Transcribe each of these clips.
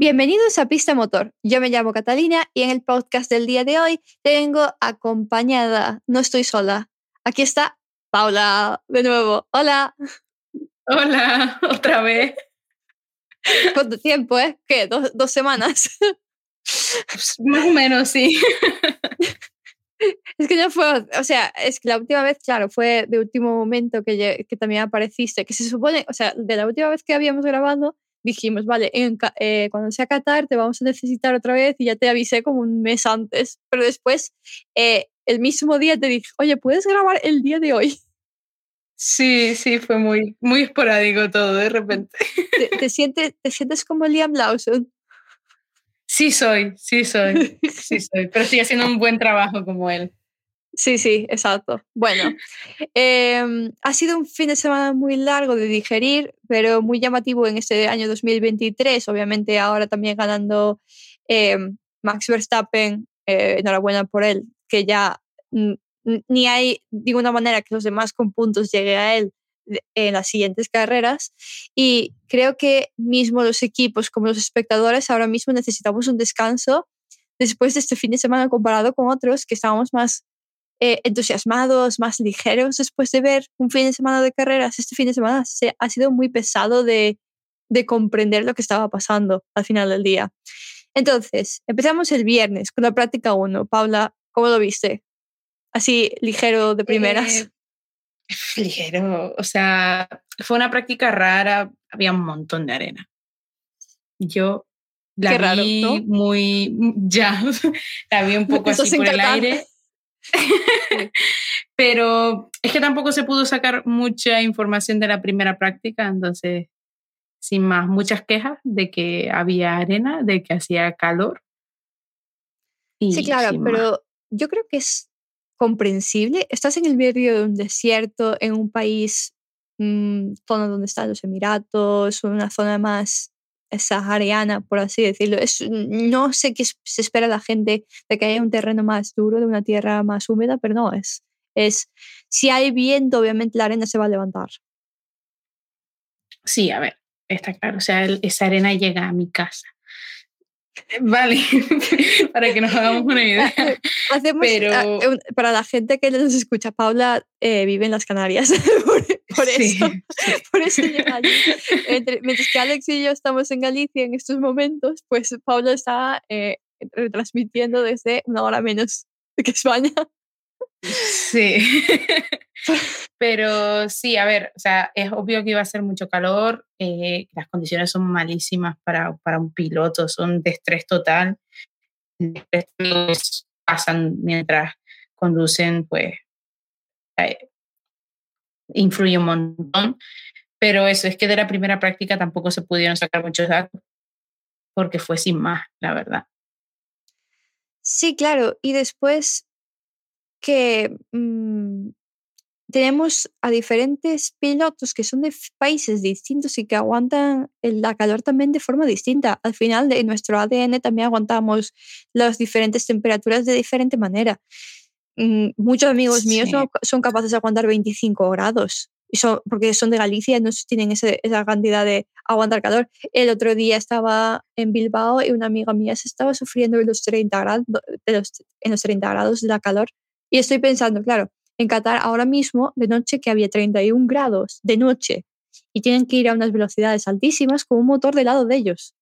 Bienvenidos a Pista Motor. Yo me llamo Catalina y en el podcast del día de hoy tengo acompañada, no estoy sola. Aquí está Paula de nuevo. Hola. Hola, otra vez. ¿Cuánto tiempo, eh? ¿Qué? ¿Dos, semanas? Pues, más o menos, sí. Es que no fue, o sea, es que la última vez, claro, fue de último momento que, que también apareciste, que se supone, o sea, de la última vez que habíamos grabado, dijimos, vale, eh, cuando sea Qatar te vamos a necesitar otra vez y ya te avisé como un mes antes, pero después eh, el mismo día te dije, oye, ¿puedes grabar el día de hoy? Sí, sí, fue muy, muy esporádico todo de repente. ¿Te, sientes, ¿Te sientes como Liam Lawson? Sí soy, sí soy, sí soy, pero estoy haciendo un buen trabajo como él. Sí, sí, exacto. Bueno, em, ha sido un fin de semana muy largo de digerir, pero muy llamativo en este año 2023. Obviamente ahora también ganando em, Max Verstappen, eh, enhorabuena por él, que ya ni hay ninguna manera que los demás con puntos lleguen a él en las siguientes carreras. Y creo que mismo los equipos como los espectadores ahora mismo necesitamos un descanso después de este fin de semana comparado con otros que estábamos más eh, entusiasmados, más ligeros después de ver un fin de semana de carreras. Este fin de semana se, ha sido muy pesado de, de comprender lo que estaba pasando al final del día. Entonces, empezamos el viernes con la práctica 1. Paula, ¿cómo lo viste? Así ligero de primeras. Eh, ligero, o sea, fue una práctica rara, había un montón de arena. Yo la vi muy, ya, la vi un poco así por el aire. Pero es que tampoco se pudo sacar mucha información de la primera práctica, entonces, sin más, muchas quejas de que había arena, de que hacía calor. sí, claro, pero yo creo que es comprensible. Estás en el medio de un desierto, en un país, mmm, zona donde están los Emiratos, una zona más sahariana, por así decirlo. Es, no sé qué se espera la gente de que haya un terreno más duro, de una tierra más húmeda, pero no, es, es si hay viento, obviamente la arena se va a levantar. Sí, a ver, está claro. O sea, esa arena llega a mi casa. Vale, para que nos hagamos una idea. Hacemos, Pero... para la gente que nos escucha, Paula eh, vive en las Canarias. por, eso, por eso llega allí. mientras que Alex y yo estamos en Galicia en estos momentos, pues Paula está eh, retransmitiendo desde una hora menos que España. Sí. Pero sí, a ver, o sea, es obvio que iba a ser mucho calor, eh, las condiciones son malísimas para, para, un piloto, son de estrés total. pasan mientras conducen, pues eh, influye un montón. Pero eso es que de la primera práctica tampoco se pudieron sacar muchos datos porque fue sin más, la verdad. Sí, claro. Y después que mm, tenemos a diferentes pilotos que son de países distintos y que aguantan la calor también de forma distinta. Al final de nuestro ADN también aguantamos las diferentes temperaturas de diferente manera. Mm, muchos amigos míos no son capaces de aguantar 25 grados. porque son de Galicia y no tienen esa cantidad de aguantar calor. El otro día estaba en Bilbao y una amiga mía se estaba sufriendo en los 30 grados, en los 30 grados de la calor y estoy pensando, claro, en Qatar ahora mismo, de noche que había 31 grados, de noche, y tienen que ir a unas velocidades altísimas con un motor de lado de ellos.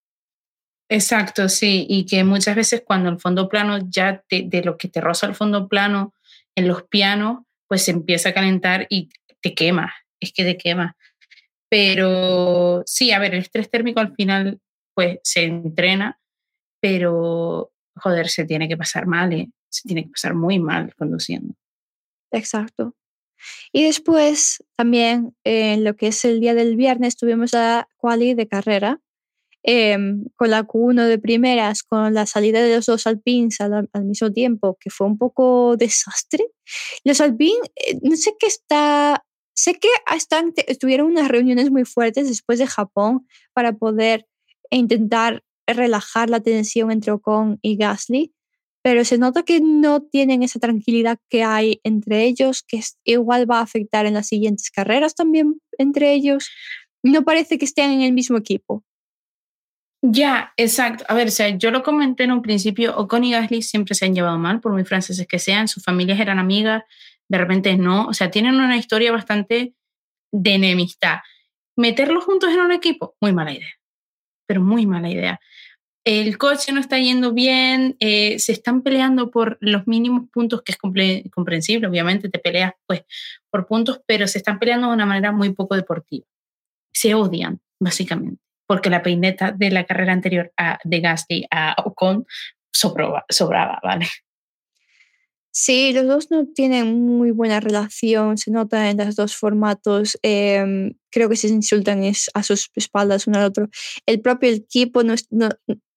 Exacto, sí, y que muchas veces cuando el fondo plano ya de lo que te roza el fondo plano en los pianos, pues se empieza a calentar y te quema, es que te quema. Pero sí, a ver, el estrés térmico al final pues se entrena, pero joder, se tiene que pasar mal, ¿eh? Se tiene que pasar muy mal conduciendo. Exacto. Y después también en lo que es el día del viernes tuvimos la quali de carrera em, con la Q1 de primeras, con la salida de los dos Alpines al, mismo tiempo, que fue un poco desastre. Los Alpines, eh, no sé qué está, sé que están, tuvieron unas reuniones muy fuertes después de Japón para poder intentar relajar la tensión entre Ocon y Gasly, pero se nota que no tienen esa tranquilidad que hay entre ellos, que igual va a afectar en las siguientes carreras también entre ellos. No parece que estén en el mismo equipo. Ya, exacto. A ver, o sea, yo lo comenté en un principio, Ocon y Gasly siempre se han llevado mal, por muy franceses que sean, sus familias eran amigas, de repente no, o sea, tienen una historia bastante de enemistad. Meterlos juntos en un equipo, muy mala idea, pero muy mala idea. El coche no está yendo bien, eh, se están peleando por los mínimos puntos, que es comprensible, obviamente te peleas pues por puntos, pero se están peleando de una manera muy poco deportiva. Se odian, básicamente porque la peineta de la carrera anterior a, de Gasly a Ocon sobraba, ¿vale? Sí, los dos no tienen muy buena relación, se nota en los dos formatos. Em, creo que se insultan a sus espaldas uno al otro. El propio equipo no, no,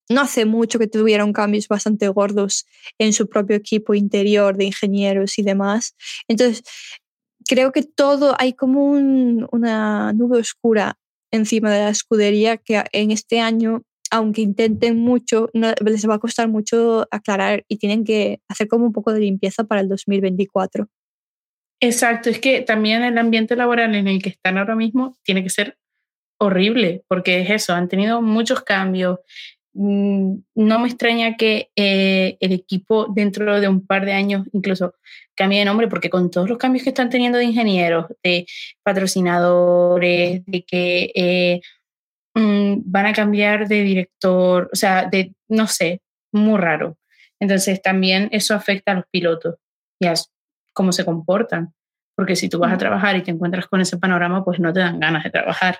no, hace mucho que tuvieron cambios bastante gordos en su propio equipo interior de ingenieros y demás. Entonces, creo que todo, hay como una nube oscura encima de la escudería que en este año, aunque intenten mucho, no, les va a costar mucho aclarar y tienen que hacer como un poco de limpieza para el 2024. Exacto, es que también el ambiente laboral en el que están ahora mismo tiene que ser horrible, porque es eso, han tenido muchos cambios. Mm, no me extraña que eh, el equipo dentro de un par de años incluso cambie de nombre, porque con todos los cambios que están teniendo de ingenieros, de patrocinadores, de que eh, mm, van a cambiar de director, o sea, de, no sé, muy raro. Entonces también eso afecta a los pilotos y a cómo se comportan, porque si tú vas a trabajar y te encuentras con ese panorama, pues no te dan ganas de trabajar.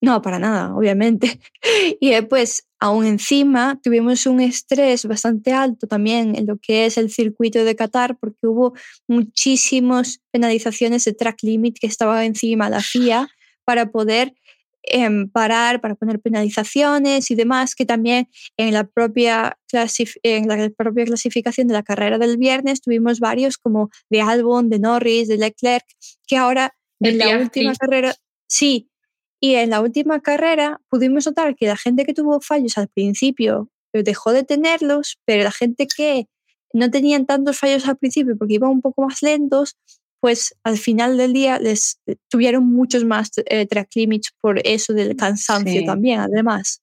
No, para nada, obviamente. Y después, aún encima, tuvimos un estrés bastante alto también en lo que es el circuito de Qatar, porque hubo muchísimas penalizaciones de track limit que estaba encima la FIA para poder em, parar, para poner penalizaciones y demás, que también en la, propia en la propia clasificación de la carrera del viernes tuvimos varios como de Albon, de Norris, de Leclerc, que ahora en la última carrera, sí, y en la última carrera pudimos notar que la gente que tuvo fallos al principio eh, dejó de tenerlos, pero la gente que no tenían tantos fallos al principio porque iban un poco más lentos, pues al final del día les eh, tuvieron muchos más eh, track limits por eso del cansancio también, además.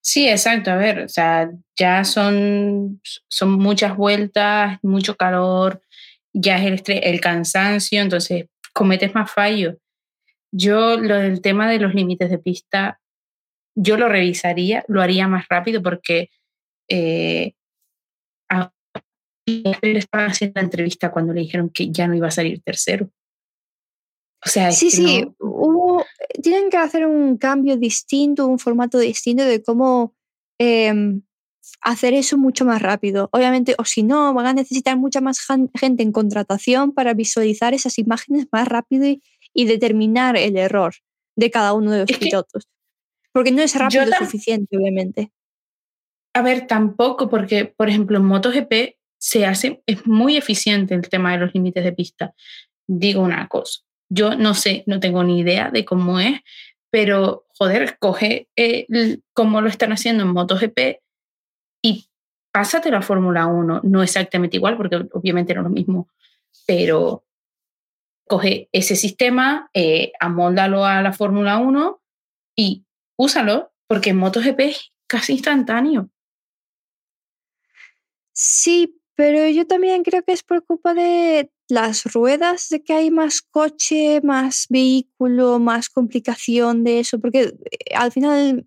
Sí, exacto. A ver, o sea, ya son, son muchas vueltas, mucho calor, ya es el, el cansancio, entonces cometes más fallos. Yo lo del tema de los límites de pista, yo lo revisaría, lo haría más rápido porque eh, a él estaba haciendo la entrevista cuando le dijeron que ya no iba a salir tercero. O sea, sí, sí, hubo, tienen que hacer un cambio distinto, un formato distinto de cómo em, hacer eso mucho más rápido. Obviamente, o si no, van a necesitar mucha más gente en contratación para visualizar esas imágenes más rápido y, y determinar el error de cada uno de los pilotos. Porque no es rápido suficiente, obviamente. A ver, tampoco, porque, por ejemplo, en MotoGP se hace, es muy eficiente el tema de los límites de pista. Digo una cosa, yo no sé, no tengo ni idea de cómo es, pero joder, coge eh, cómo lo están haciendo en MotoGP y pásate la Fórmula 1. No exactamente igual, porque obviamente no es lo mismo, pero coge ese sistema, eh, amóldalo a la Fórmula 1 y úsalo, porque en MotoGP es casi instantáneo. Sí, pero yo también creo que es por culpa de las ruedas, de que hay más coche, más vehículo, más complicación de eso, porque eh, al final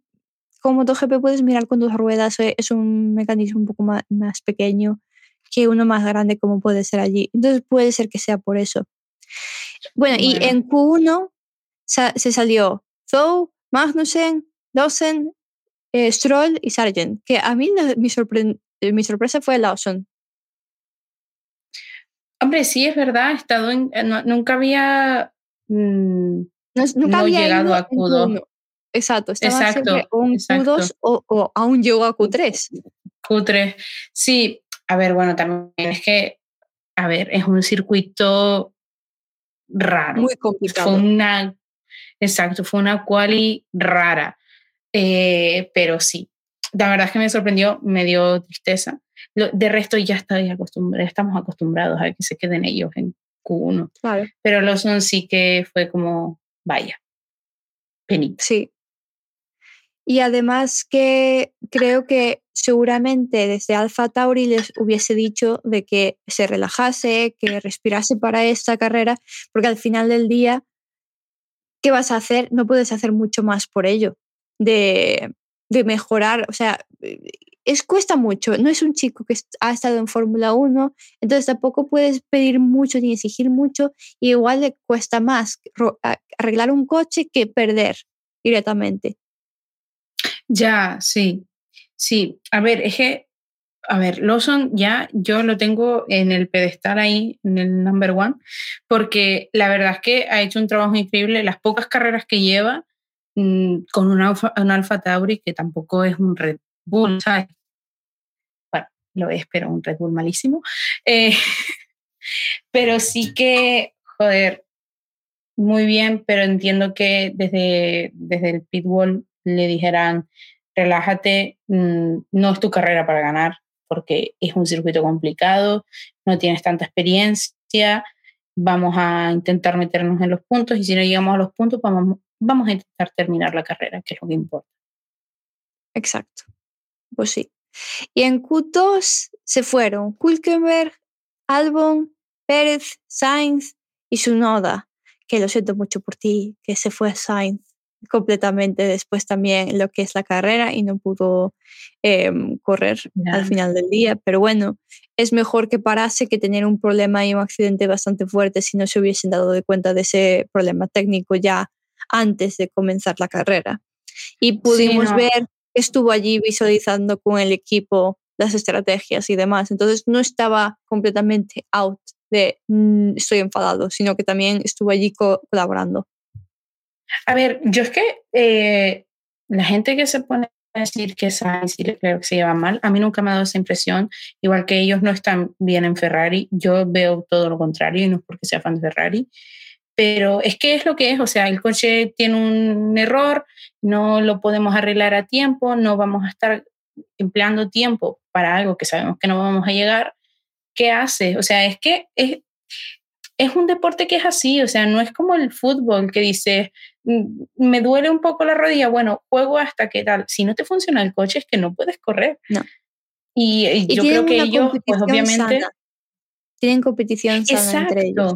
con MotoGP puedes mirar con dos ruedas, eh, es un mecanismo un poco más pequeño que uno más grande como puede ser allí. Entonces puede ser que sea por eso. Bueno, y en Q1 se salió Zhou, Magnussen, Lawson, eh, Stroll y Sargent, que a mí mi, eh, mi sorpresa fue Lawson. Hombre, sí, es verdad, estado en, eh, nunca había, mm, nunca había llegado a Q2. Exacto, estaba exacto, un Q2 o, o, aún llegó a Q3. Q3, sí, a ver, bueno, también es que, a ver, es un circuito raro. Muy complicado. Fue una, exacto, fue una quali rara. Eh, pero sí, la verdad es que me sorprendió, me dio tristeza. de resto ya estoy acostumbrado, estamos acostumbrados a que se queden ellos en Q1. Claro. Pero los son sí que fue como, vaya, penita. Sí. Y además que creo que seguramente desde Alfa Tauri les hubiese dicho de que se relajase, que respirase para esta carrera, porque al final del día, ¿qué vas a hacer? No puedes hacer mucho más por ello, de, de mejorar, o sea, es, cuesta mucho, no es un chico que ha estado en Fórmula 1, entonces tampoco puedes pedir mucho ni exigir mucho, y igual le cuesta más arreglar un coche que perder directamente. Ya, sí, sí. A ver, es que, a ver, Lawson ya yo lo tengo en el pedestal ahí, en el number one, porque la verdad es que ha hecho un trabajo increíble. Las pocas carreras que lleva mm, con un Alfa, un Alfa Tauri, que tampoco es un Red Bull, ¿sabes? Bueno, lo es, pero un Red Bull malísimo. Eh, pero sí que, joder, muy bien, pero entiendo que desde, desde el pitbull le dijeran, relájate, mm, no es tu carrera para ganar, porque es un circuito complicado, no tienes tanta experiencia, vamos a intentar meternos en los puntos y si no llegamos a los puntos, vamos, vamos a intentar terminar la carrera, que es lo que importa. Exacto, pues sí. Y en Q2 se fueron Kulkenberg, Albon, Pérez, Sainz y Sunoda, que lo siento mucho por ti, que se fue Sainz completamente después también lo que es la carrera y no pudo em, correr al final del día. Pero bueno, es mejor que parase que tener un problema y un accidente bastante fuerte si no se hubiesen dado de cuenta de ese problema técnico ya antes de comenzar la carrera. Y pudimos ver que estuvo allí visualizando con el equipo las estrategias y demás. Entonces no estaba completamente out de mm, estoy enfadado, sino que también estuvo allí colaborando. A ver, yo es que eh, la gente que se pone a decir que Sainz y Leclerc se llevan mal, a mí nunca me ha dado esa impresión, igual que ellos no están bien en Ferrari, yo veo todo lo contrario y no es porque sea fan de Ferrari, pero es que es lo que es, o sea, el coche tiene un error, no lo podemos arreglar a tiempo, no vamos a estar empleando tiempo para algo que sabemos que no vamos a llegar, ¿qué hace? O sea, es que es, es un deporte que es así, o sea, no es como el fútbol que dice, me duele un poco la rodilla, bueno, juego hasta que tal. Si no te funciona el coche es que no puedes correr. No. Y, yo creo que ellos, pues obviamente... Tienen competición sana entre ellos.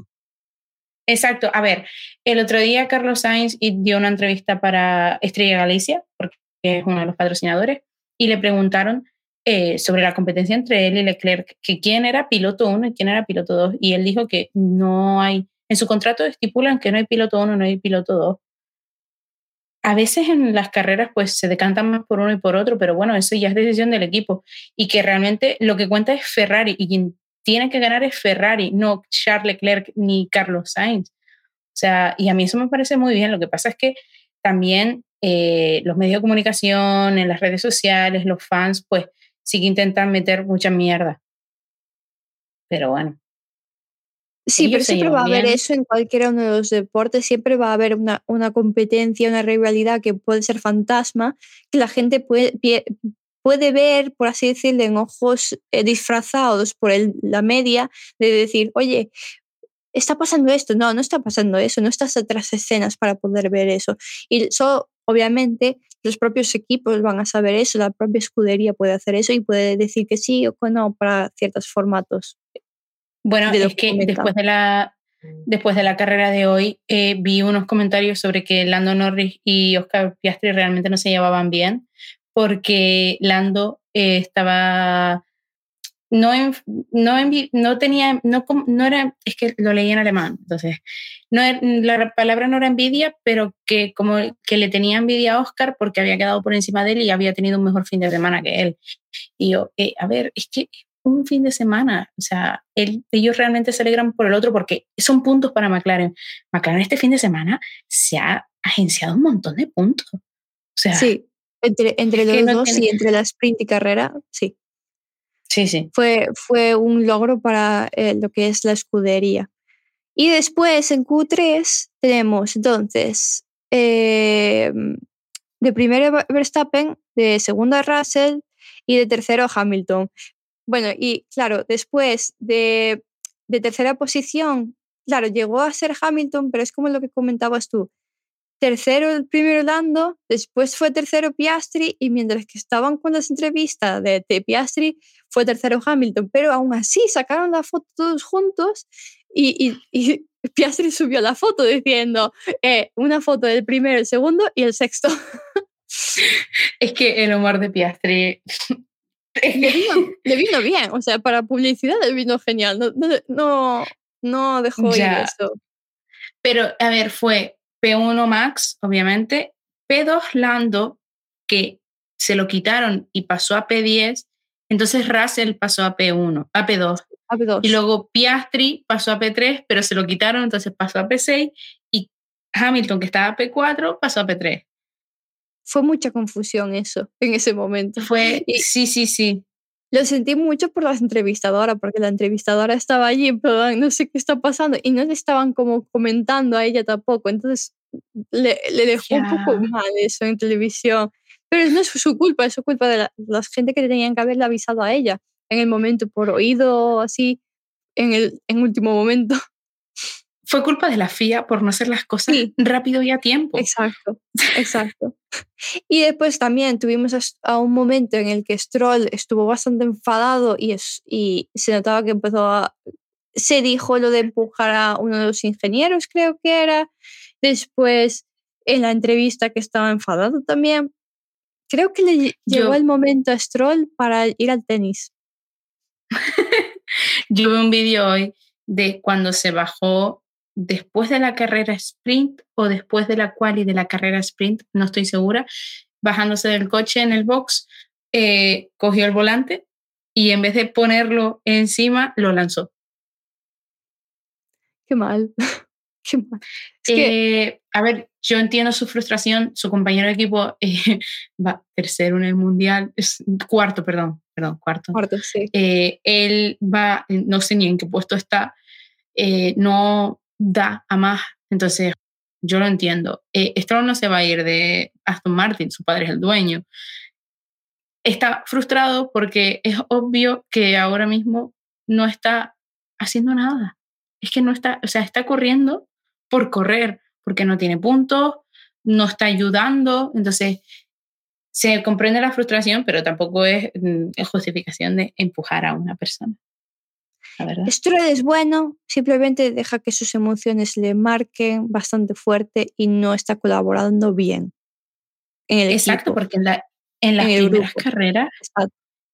Exacto. A ver, el otro día Carlos Sainz dio una entrevista para Estrella Galicia, porque es uno de los patrocinadores, y le preguntaron eh, sobre la competencia entre él y Leclerc, que quién era piloto 1 y quién era piloto 2, y él dijo que no hay, en su contrato estipulan que no hay piloto 1, no hay piloto 2. A veces en las carreras pues se decantan más por uno y por otro, pero bueno, eso ya es decisión del equipo y que realmente lo que cuenta es Ferrari y quien tiene que ganar es Ferrari, no Charles Leclerc ni Carlos Sainz. O sea, y a mí eso me parece muy bien. Lo que pasa es que también eh, los medios de comunicación, en las redes sociales, los fans, pues sí que intentan meter mucha mierda. Pero bueno. Sí, pero siempre va a haber eso en cualquiera uno de los deportes, siempre va a haber una, una, competencia, una rivalidad que puede ser fantasma, que la gente puede, puede ver, por así decirlo, en ojos eh, disfrazados por el, la media, de decir, oye, está pasando esto, no, no está pasando eso, no estás atrás escenas para poder ver eso. Y eso, obviamente, los propios equipos van a saber eso, la propia escudería puede hacer eso y puede decir que sí o que no para ciertos formatos. Bueno, es que después de la, después de la carrera de hoy eh, vi unos comentarios sobre que Lando Norris y Oscar Piastri realmente no se llevaban bien porque Lando eh, estaba no, no, no tenía, no, no era, es que lo leí en alemán, entonces, no, la palabra no era envidia, pero que como que le tenía envidia a Oscar porque había quedado por encima de él y había tenido un mejor fin de semana que él. Y yo, eh, a ver, es que un fin de semana, o sea, ellos realmente se alegran por el otro porque son puntos para McLaren. McLaren este fin de semana se ha agenciado un montón de puntos. O sea, sí, entre, entre los dos y entre la sprint y carrera, sí. Sí, sí. Fue, fue un logro para eh, lo que es la escudería. Y después en Q3 tenemos entonces em, de primero Verstappen, de segunda Russell y de tercero Hamilton. Bueno, y claro, después de, de tercera posición, claro, llegó a ser Hamilton, pero es como lo que comentabas tú. tercero el primero Lando, después fue tercero Piastri y mientras que estaban con las entrevistas de, Piastri fue tercero Hamilton, pero aún así sacaron la foto todos juntos y, Piastri subió la foto diciendo eh, una foto del primero, el segundo y el sexto. Es que el humor de Piastri le, vino, bien, o sea, para publicidad le vino genial, no, no, no dejó ir eso. Pero, a ver, fue P1 Max, obviamente, P2 Lando, que se lo quitaron y pasó a P10, entonces Russell pasó a P1, a P2. A P2. Y luego Piastri pasó a P3, pero se lo quitaron, entonces pasó a P6 y Hamilton, que estaba a P4, pasó a P3. Fue mucha confusión eso en ese momento. Fue, sí, sí, sí. Lo sentí mucho por la entrevistadora, porque la entrevistadora estaba allí, pero no sé qué está pasando, y no le estaban como comentando a ella tampoco, entonces le, le dejó un poco mal eso en televisión. Pero no es su culpa, es su culpa de la, gente que tenían que haberle avisado a ella en el momento, por oído, así, en el en último momento. Fue culpa de la FIA por no hacer las cosas rápido y a tiempo. Exacto, exacto. Y después también tuvimos a, un momento en el que Stroll estuvo bastante enfadado y, es, y se notaba que empezó a... Se dijo lo de empujar a uno de los ingenieros, creo que era. Después, en la entrevista que estaba enfadado también. Creo que le llegó el momento a Stroll para ir al tenis. Yo vi un vídeo hoy de cuando se bajó después de la carrera sprint o después de la quali de la carrera sprint, no estoy segura, bajándose del coche en el box, eh, cogió el volante y en vez de ponerlo encima, lo lanzó. Qué mal. Qué mal. Eh, a ver, yo entiendo su frustración, su compañero de equipo eh, va tercero en el mundial, es, cuarto, perdón, perdón, cuarto. Cuarto, sí. él va, no sé ni en qué puesto está, no, da a más. Entonces, yo lo entiendo. Eh, no se va a ir de Aston Martin, su padre es el dueño. Está frustrado porque es obvio que ahora mismo no está haciendo nada. Es que no está, o sea, está corriendo por correr, porque no tiene puntos, no está ayudando. Entonces, se comprende la frustración, pero tampoco es, mm, es justificación de empujar a una persona. Stroll es bueno, simplemente deja que sus emociones le marquen bastante fuerte y no está colaborando bien. En el Exacto, porque en, la, en las primeras carreras,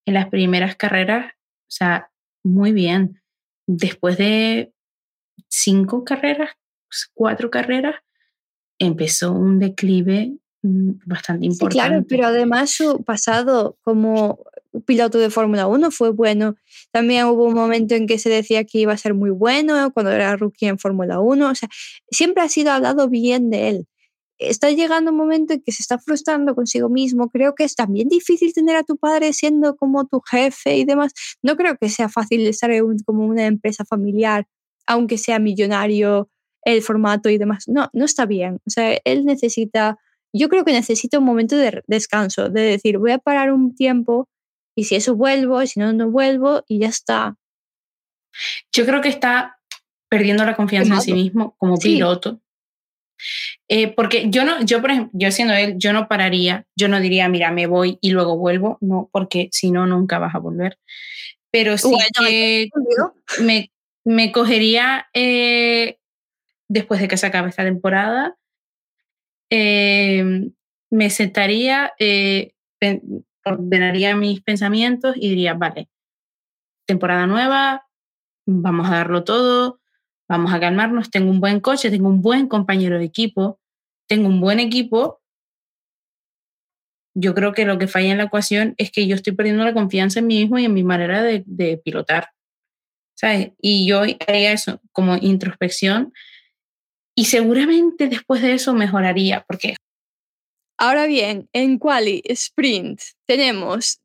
en las primeras carreras, o sea, muy bien. Después de cinco carreras, cuatro carreras, empezó un declive mm, bastante importante. Sí, claro, pero además su pasado como piloto de Fórmula 1 fue bueno. También hubo un momento en que se decía que iba a ser muy bueno cuando era rookie en Fórmula 1. O sea, siempre ha sido hablado bien de él. Está llegando un momento en que se está frustrando consigo mismo. Creo que es también difícil tener a tu padre siendo como tu jefe y demás. No creo que sea fácil estar en como una empresa familiar, aunque sea millonario, el formato y demás. No, no está bien. O sea, él necesita, yo creo que necesita un momento de descanso, de decir, voy a parar un tiempo y si eso vuelvo, y si no, no vuelvo y ya está. Yo creo que está perdiendo la confianza en sí mismo como piloto. Eh, porque yo no, yo por ejemplo, yo siendo él, yo no pararía, yo no diría, mira, me voy y luego vuelvo, no, porque si no, nunca vas a volver. Pero sí que me, me, cogería eh, después de que se acabe esta temporada, eh, me sentaría, ordenaría mis pensamientos y diría, vale, temporada nueva, vamos a darlo todo, vamos a calmarnos, tengo un buen coche, tengo un buen compañero de equipo, tengo un buen equipo. Yo creo que lo que falla en la ecuación es que yo estoy perdiendo la confianza en mí mismo y en mi manera de, de pilotar. ¿Sabes? Y yo haría eso como introspección y seguramente después de eso mejoraría, porque Ahora bien, en quali sprint tenemos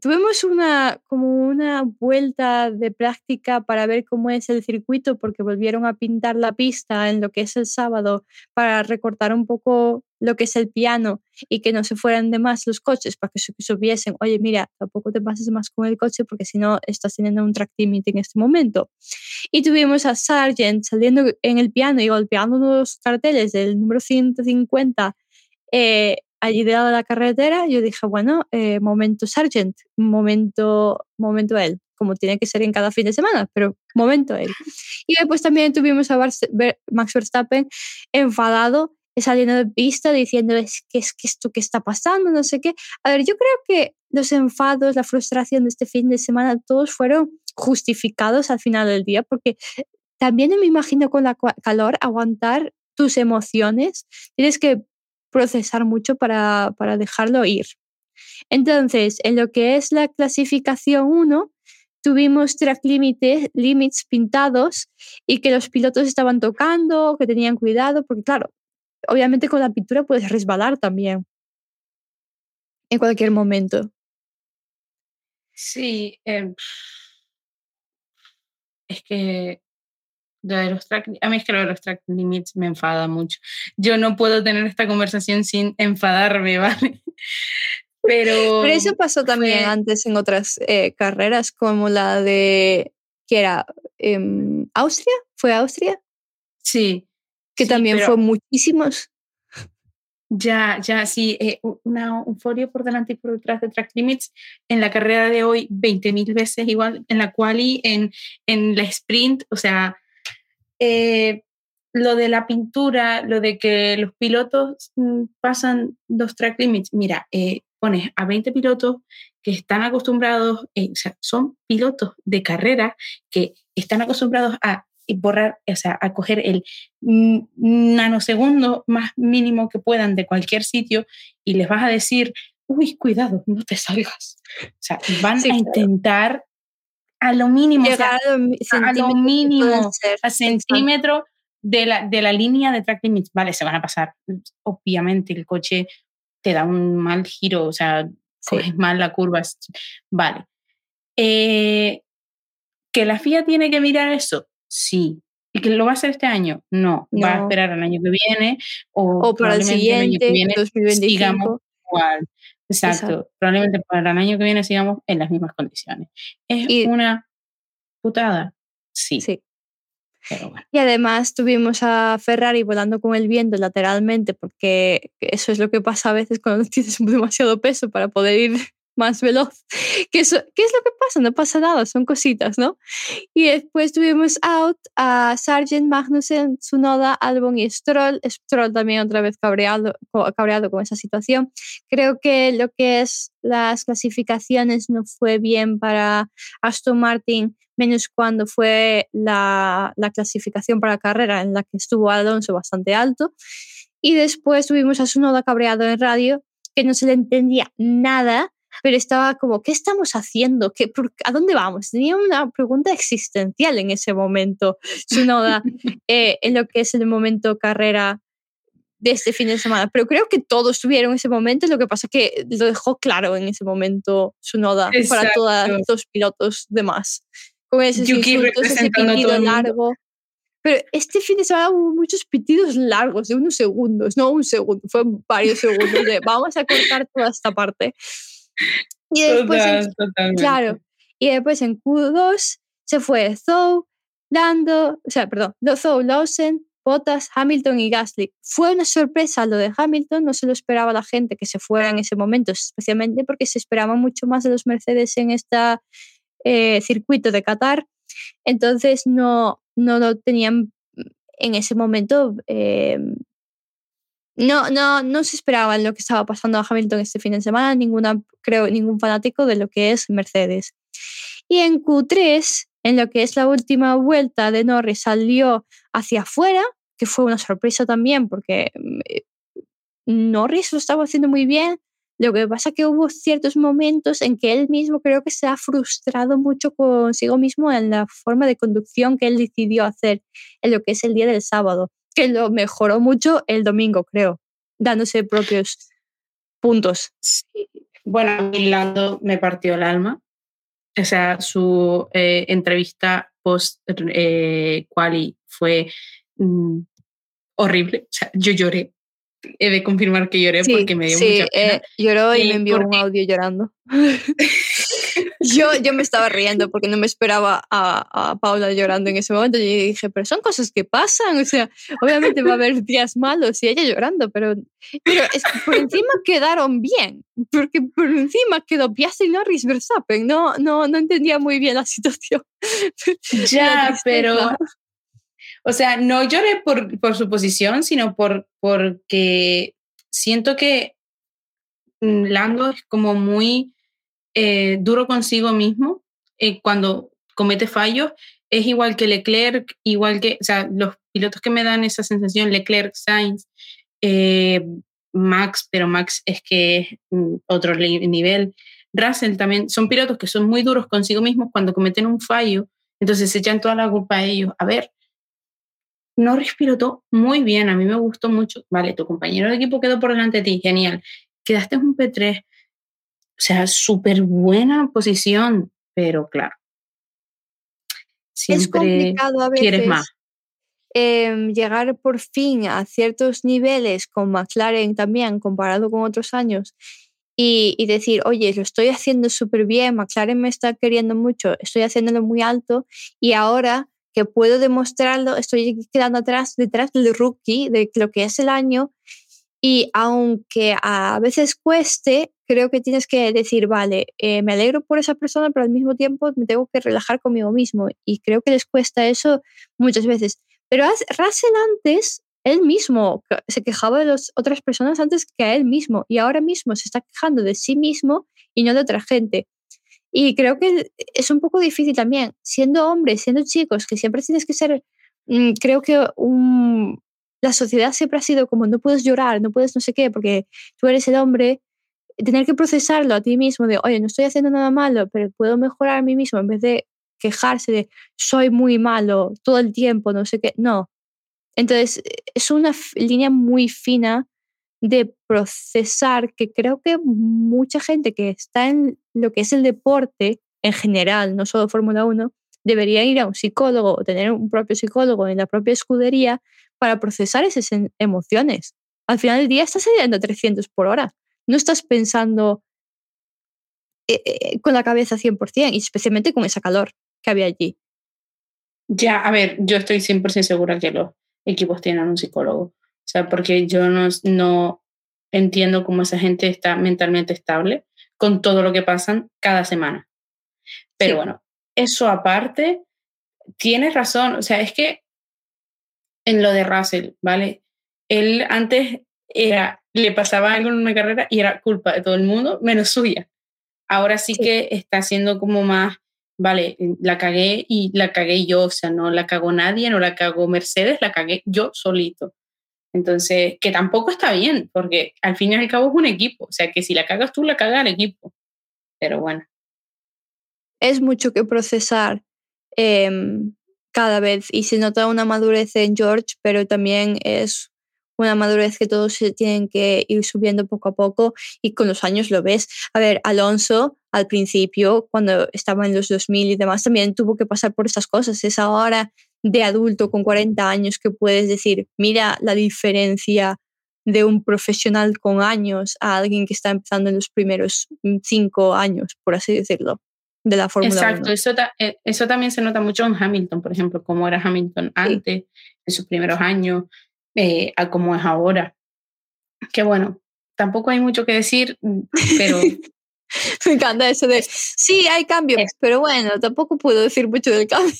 tuvimos una, como una vuelta de práctica para ver cómo es el circuito, porque volvieron a pintar la pista en lo que es el sábado para recortar un poco lo que es el piano y que no se fueran de más los coches para que subiesen, oye, mira, tampoco te pases más con el coche porque si no estás teniendo un track limit en este momento. Y tuvimos a Sargent saliendo en el piano y golpeando los carteles del número 150 eh, allí de lado de la carretera, yo dije, bueno, eh, momento Sargent, momento, momento él, como tiene que ser en cada fin de semana, pero momento él. Y después también tuvimos a Max Verstappen enfadado, saliendo de pista diciendo, es que es que esto que está pasando, no sé qué. A ver, yo creo que los enfados, la frustración de este fin de semana, todos fueron justificados al final del día, porque también me imagino con la calor aguantar tus emociones, tienes que procesar mucho para, para dejarlo ir. Entonces, en lo que es la clasificación 1, tuvimos track limits pintados y que los pilotos estaban tocando, que tenían cuidado, porque claro, obviamente con la pintura puedes resbalar también en cualquier momento. Sí, em, es que de los track, a mí es que lo de los track limits me enfada mucho. Yo no puedo tener esta conversación sin enfadarme, ¿vale? Pero, Pero eso pasó también antes en otras eh, carreras, como la de, que era em, Austria, ¿fue Austria? Sí. Que también fue muchísimos. Ya, ya, sí, eh, una, un folio por delante y por detrás de track limits en la carrera de hoy 20.000 veces igual, en la quali, en, en la sprint, o sea, eh, lo de la pintura, lo de que los pilotos mm, pasan dos track limits, mira, eh, pones a 20 pilotos que están acostumbrados, eh, o sea, son pilotos de carrera que están acostumbrados a borrar, o sea, a coger el nanosegundo más mínimo que puedan de cualquier sitio y les vas a decir, uy, cuidado, no te salgas. O sea, van a intentar a lo mínimo, a, lo mínimo, a centímetro de la, de la línea de track limits. Vale, se van a pasar. Obviamente el coche te da un mal giro, o sea, coges mal la curva. Vale. Eh, ¿Que la FIA tiene que mirar eso? Sí. ¿Y que lo va a hacer este año? No, va a esperar al año que viene o, para el siguiente, el año que viene, sigamos igual. Exacto. Probablemente para el año que viene sigamos en las mismas condiciones. ¿Es una putada? Sí. sí. Y además tuvimos a Ferrari volando con el viento lateralmente, porque eso es lo que pasa a veces cuando tienes demasiado peso para poder ir más veloz. ¿Qué es, ¿Qué es lo que pasa? No pasa nada, son cositas, ¿no? Y después tuvimos out a Sargent, Magnussen, Tsunoda, Albon y Stroll. Stroll también otra vez cabreado, cabreado con esa situación. Creo que lo que es las clasificaciones no fue bien para Aston Martin, menos cuando fue la, la clasificación para carrera en la que estuvo Alonso bastante alto. Y después tuvimos a Tsunoda cabreado en radio, que no se le entendía nada pero estaba como, ¿qué estamos haciendo? ¿Qué, ¿A dónde vamos? Tenía una pregunta existencial en ese momento, Sunoda, eh, en lo que es el momento carrera de este fin de semana. Pero creo que todos tuvieron ese momento, lo que pasa es que lo dejó claro en ese momento Sunoda para todos los pilotos demás. Con ese, ese pitido largo. Pero este fin de semana hubo muchos pitidos largos, de unos segundos, no un segundo, fue varios segundos de vamos a cortar toda esta parte. Y después, en, claro, y después en Q2 se fue Zhou, Lando, o sea, perdón, Zhou, Lawson, Bottas, Hamilton y Gasly. Fue una sorpresa lo de Hamilton, no se lo esperaba la gente que se fuera en ese momento, especialmente porque se esperaba mucho más de los Mercedes en este circuito de Qatar. Entonces no, no lo tenían en ese momento eh, no, no, no se esperaba lo que estaba pasando a Hamilton este fin de semana, ninguna, creo, ningún fanático de lo que es Mercedes. Y en Q3, en lo que es la última vuelta de Norris, salió hacia afuera, que fue una sorpresa también, porque eh, Norris lo estaba haciendo muy bien. Lo que pasa es que hubo ciertos momentos en que él mismo creo que se ha frustrado mucho consigo mismo en la forma de conducción que él decidió hacer en lo que es el día del sábado que lo mejoró mucho el domingo, creo, dándose propios puntos. Sí, Bueno, Lando me partió el alma. O sea, su eh, entrevista post eh, fue mm, horrible. O sea, yo lloré. He de confirmar que lloré porque me dio mucha pena. Eh, lloró y me envió un audio llorando. yo, yo me estaba riendo porque no me esperaba a, a, Paula llorando en ese momento. Y dije, pero son cosas que pasan. O sea, obviamente va a haber días malos y ella llorando, pero, pero es que por encima quedaron bien. Porque por encima quedó Piastri, Norris, Verstappen. No, no, no entendía muy bien la situación. Ya, pero. O sea, no lloré por, por su posición, sino por, porque siento que Lando es como muy eh, duro consigo mismo eh, cuando comete fallos. Es igual que Leclerc, igual que, o sea, los pilotos que me dan esa sensación, Leclerc, Sainz, eh, Max, pero Max es que es mm, otro nivel. Russell también, son pilotos que son muy duros consigo mismos cuando cometen un fallo, entonces se echan toda la culpa a ellos. A ver, Norris pilotó muy bien, a mí me gustó mucho. Vale, tu compañero de equipo quedó por delante de ti, genial. Quedaste en un P3, o sea, súper buena posición, pero claro. Siempre es complicado a veces quieres más. Em, llegar por fin a ciertos niveles con McLaren también, comparado con otros años, y, y decir, oye, lo estoy haciendo súper bien, McLaren me está queriendo mucho, estoy haciéndolo muy alto, y ahora que puedo demostrarlo, estoy quedando atrás, detrás del rookie, de lo que es el año, y aunque a veces cueste, creo que tienes que decir, vale, eh, me alegro por esa persona, pero al mismo tiempo me tengo que relajar conmigo mismo. Y creo que les cuesta eso muchas veces. Pero Russell antes, él mismo se quejaba de las otras personas antes que a él mismo. Y ahora mismo se está quejando de sí mismo y no de otra gente. Y creo que es un poco difícil también, siendo hombres, siendo chicos, que siempre tienes que ser, mm, creo que un, la sociedad siempre ha sido como no puedes llorar, no puedes no sé qué, porque tú eres el hombre, tener que procesarlo a ti mismo de, oye, no estoy haciendo nada malo, pero puedo mejorar a mí mismo en vez de quejarse de, soy muy malo todo el tiempo, no sé qué, no. Entonces, es una línea muy fina de procesar que creo que mucha gente que está en lo que es el deporte en general, no solo Fórmula 1, debería ir a un psicólogo o tener un propio psicólogo en la propia escudería para procesar esas emociones. Al final del día estás saliendo a 300 por hora. No estás pensando eh, eh, con la cabeza 100% y especialmente con esa calor que había allí. Ya, a ver, yo estoy 100% segura que los equipos tienen un psicólogo. O sea, porque yo no, no entiendo cómo esa gente está mentalmente estable con todo lo que pasan cada semana. Pero bueno, eso aparte, tienes razón. O sea, es que en lo de Russell, ¿vale? Él antes era, le pasaba algo en una carrera y era culpa de todo el mundo, menos suya. Ahora sí, que está haciendo como más, vale, la cagué y la cagué yo, o sea, no la cagó nadie, no la cagó Mercedes, la cagué yo solito. Entonces, que tampoco está bien, porque al fin y al cabo es un equipo, o sea, que si la cagas tú, la caga el equipo. Pero bueno. Es mucho que procesar. Em, cada vez y se nota una madurez en George, pero también es una madurez que todos se tienen que ir subiendo poco a poco y con los años lo ves. A ver, Alonso al principio, cuando estaba en los 2000 y demás, también tuvo que pasar por estas cosas. Es ahora de adulto con 40 años que puedes decir, mira la diferencia de un profesional con años a alguien que está empezando en los primeros cinco años, por así decirlo de la Fórmula Exacto, Eso, eh, eso también se nota mucho en Hamilton, por ejemplo, cómo era Hamilton antes, en sus primeros años, eh, a cómo es ahora. Que bueno, tampoco hay mucho que decir, mm, pero... Me encanta eso de, sí, hay cambios, pero bueno, tampoco puedo decir mucho del cambio.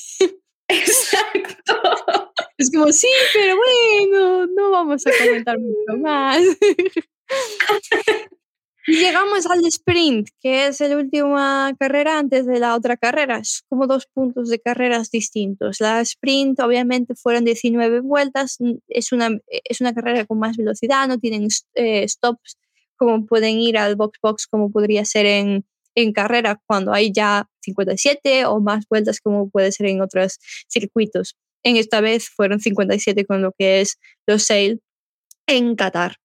Exacto. Es como, sí, pero bueno, no vamos a comentar mucho más. Y llegamos al sprint, que es la última carrera antes de la otra carrera. Es como dos puntos de carreras distintos. La sprint, obviamente, fueron 19 vueltas. Es una, es una carrera con más velocidad, no tienen eh, stops como pueden ir al box box, como podría ser en, en carrera cuando hay ya 57 o más vueltas, como puede ser en otros circuitos. En esta vez fueron 57 con lo que es los sale en Qatar.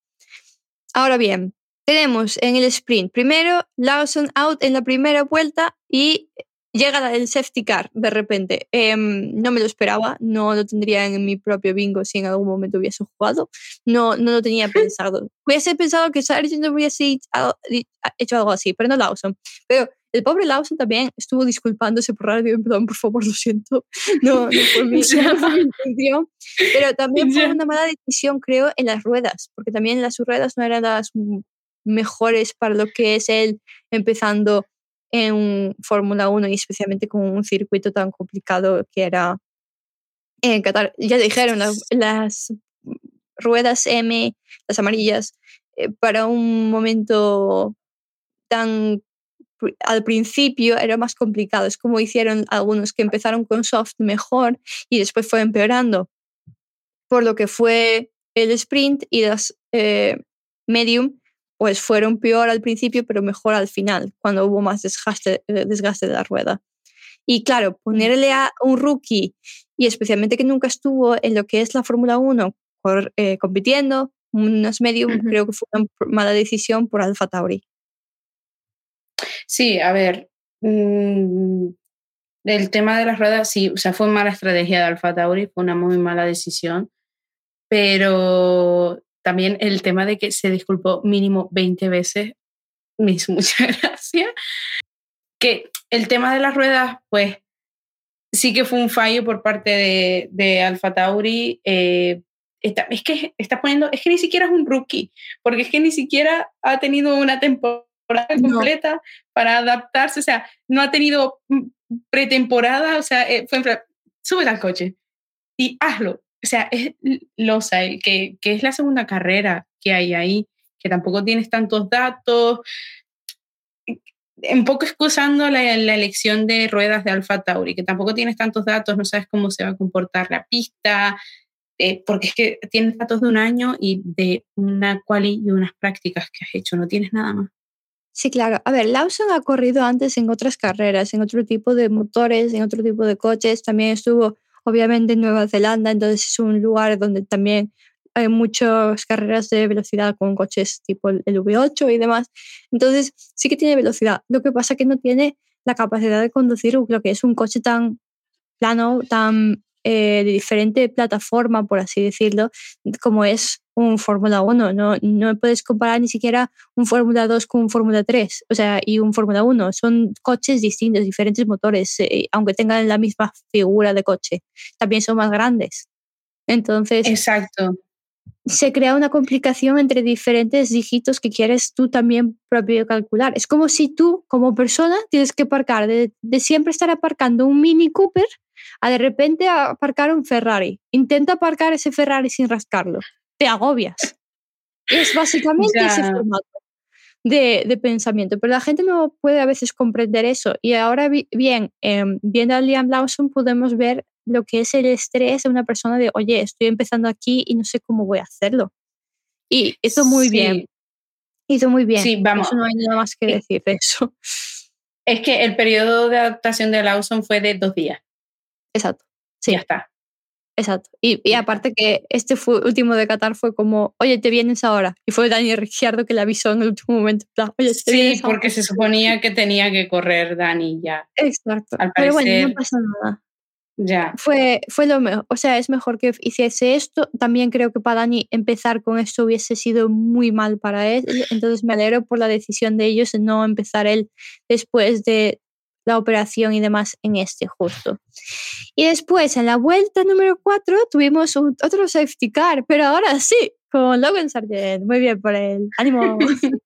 Ahora bien, tenemos en el sprint, primero Lawson out en la primera vuelta y llega el safety car de repente. Em, no me lo esperaba, no lo tendría en mi propio bingo si en algún momento hubiese jugado. No, no lo tenía pensado. Hubiese pensado que Sargent hubiese hecho algo así, pero no Lawson. Pero el pobre Lawson también estuvo disculpándose por radio, en plan, por favor, lo siento, no, no fue mi, intención. Pero también fue una mala decisión, creo, en las ruedas, porque también las ruedas no eran las mejores para lo que es él empezando en Fórmula 1 y especialmente con un circuito tan complicado que era en Qatar. Ya dijeron, las, ruedas M, las amarillas, eh, para un momento tan al principio era más complicado. Es como hicieron algunos que empezaron con soft mejor y después fue empeorando. Por lo que fue el sprint y las eh, medium pues fueron peor al principio, pero mejor al final, cuando hubo más desgaste, eh, desgaste de la rueda. Y claro, ponerle a un rookie, y especialmente que nunca estuvo en lo que es la Fórmula 1 por, eh, compitiendo, unos medios, creo que fue una mala decisión por Alfa Tauri. Sí, a ver, mm, el tema de las ruedas, sí, o sea, fue mala estrategia de Alfa Tauri, fue una muy mala decisión, pero también el tema de que se disculpó mínimo 20 veces me hizo mucha gracia. Que el tema de las ruedas, pues sí que fue un fallo por parte de, de Alfa Tauri. Eh, es que está poniendo, es que ni siquiera es un rookie, porque es que ni siquiera ha tenido una temporada completa para adaptarse, o sea, no ha tenido pretemporada, o sea, eh, fue sube al coche y hazlo o sea, es Losa, que, que es la segunda carrera que hay ahí, que tampoco tienes tantos datos, un poco excusando la, la, elección de ruedas de Alfa Tauri, que tampoco tienes tantos datos, no sabes cómo se va a comportar la pista, eh, porque es que tienes datos de un año y de una quali y unas prácticas que has hecho, no tienes nada más. Sí, claro. A ver, Lawson ha corrido antes en otras carreras, en otro tipo de motores, en otro tipo de coches, también estuvo obviamente en Nueva Zelanda, entonces es un lugar donde también hay muchas carreras de velocidad con coches tipo el V8 y demás. Entonces sí que tiene velocidad. Lo que pasa es que no tiene la capacidad de conducir lo que es un coche tan plano, tan eh, de diferente plataforma, por así decirlo, como es un Fórmula 1. No, no puedes comparar ni siquiera un Fórmula 2 con un Fórmula 3, o sea, y un Fórmula 1. Son coches distintos, diferentes motores, eh, aunque tengan la misma figura de coche. También son más grandes. Entonces. Exacto. Se crea una complicación entre diferentes dígitos que quieres tú también propio calcular. Es como si tú, como persona, tienes que aparcar, de, de siempre estar aparcando un Mini Cooper a de repente aparcar un Ferrari. Intenta aparcar ese Ferrari sin rascarlo. Te agobias. Es básicamente ese formato de, de, pensamiento, pero la gente no puede a veces comprender eso. Y ahora bien, em, viendo a Liam Lawson podemos ver lo que es el estrés de una persona de, oye, estoy empezando aquí y no sé cómo voy a hacerlo. Y hizo muy bien. Hizo muy bien. Sí, vamos. no hay nada más que decir de eso. Es que el periodo de adaptación de Lawson fue de dos días. Exacto. Sí. Ya está. Exacto. Y, y, aparte que este fue, último de Qatar fue como, oye, te vienes ahora. Y fue Dani Ricciardo que le avisó en el último momento. Oye, ¿te sí, porque se suponía que tenía que correr Dani ya. Exacto. Pero bueno, no pasa nada. Ya. Fue, fue lo mejor. O sea, es mejor que hiciese esto. También creo que para Dani empezar con esto hubiese sido muy mal para él. Entonces me alegro por la decisión de ellos de no empezar él después de, la operación y demás en este justo. Y después, en la vuelta número 4, tuvimos otro safety car, pero ahora sí, con Logan Sargent. Muy bien por él. ¡Ánimo!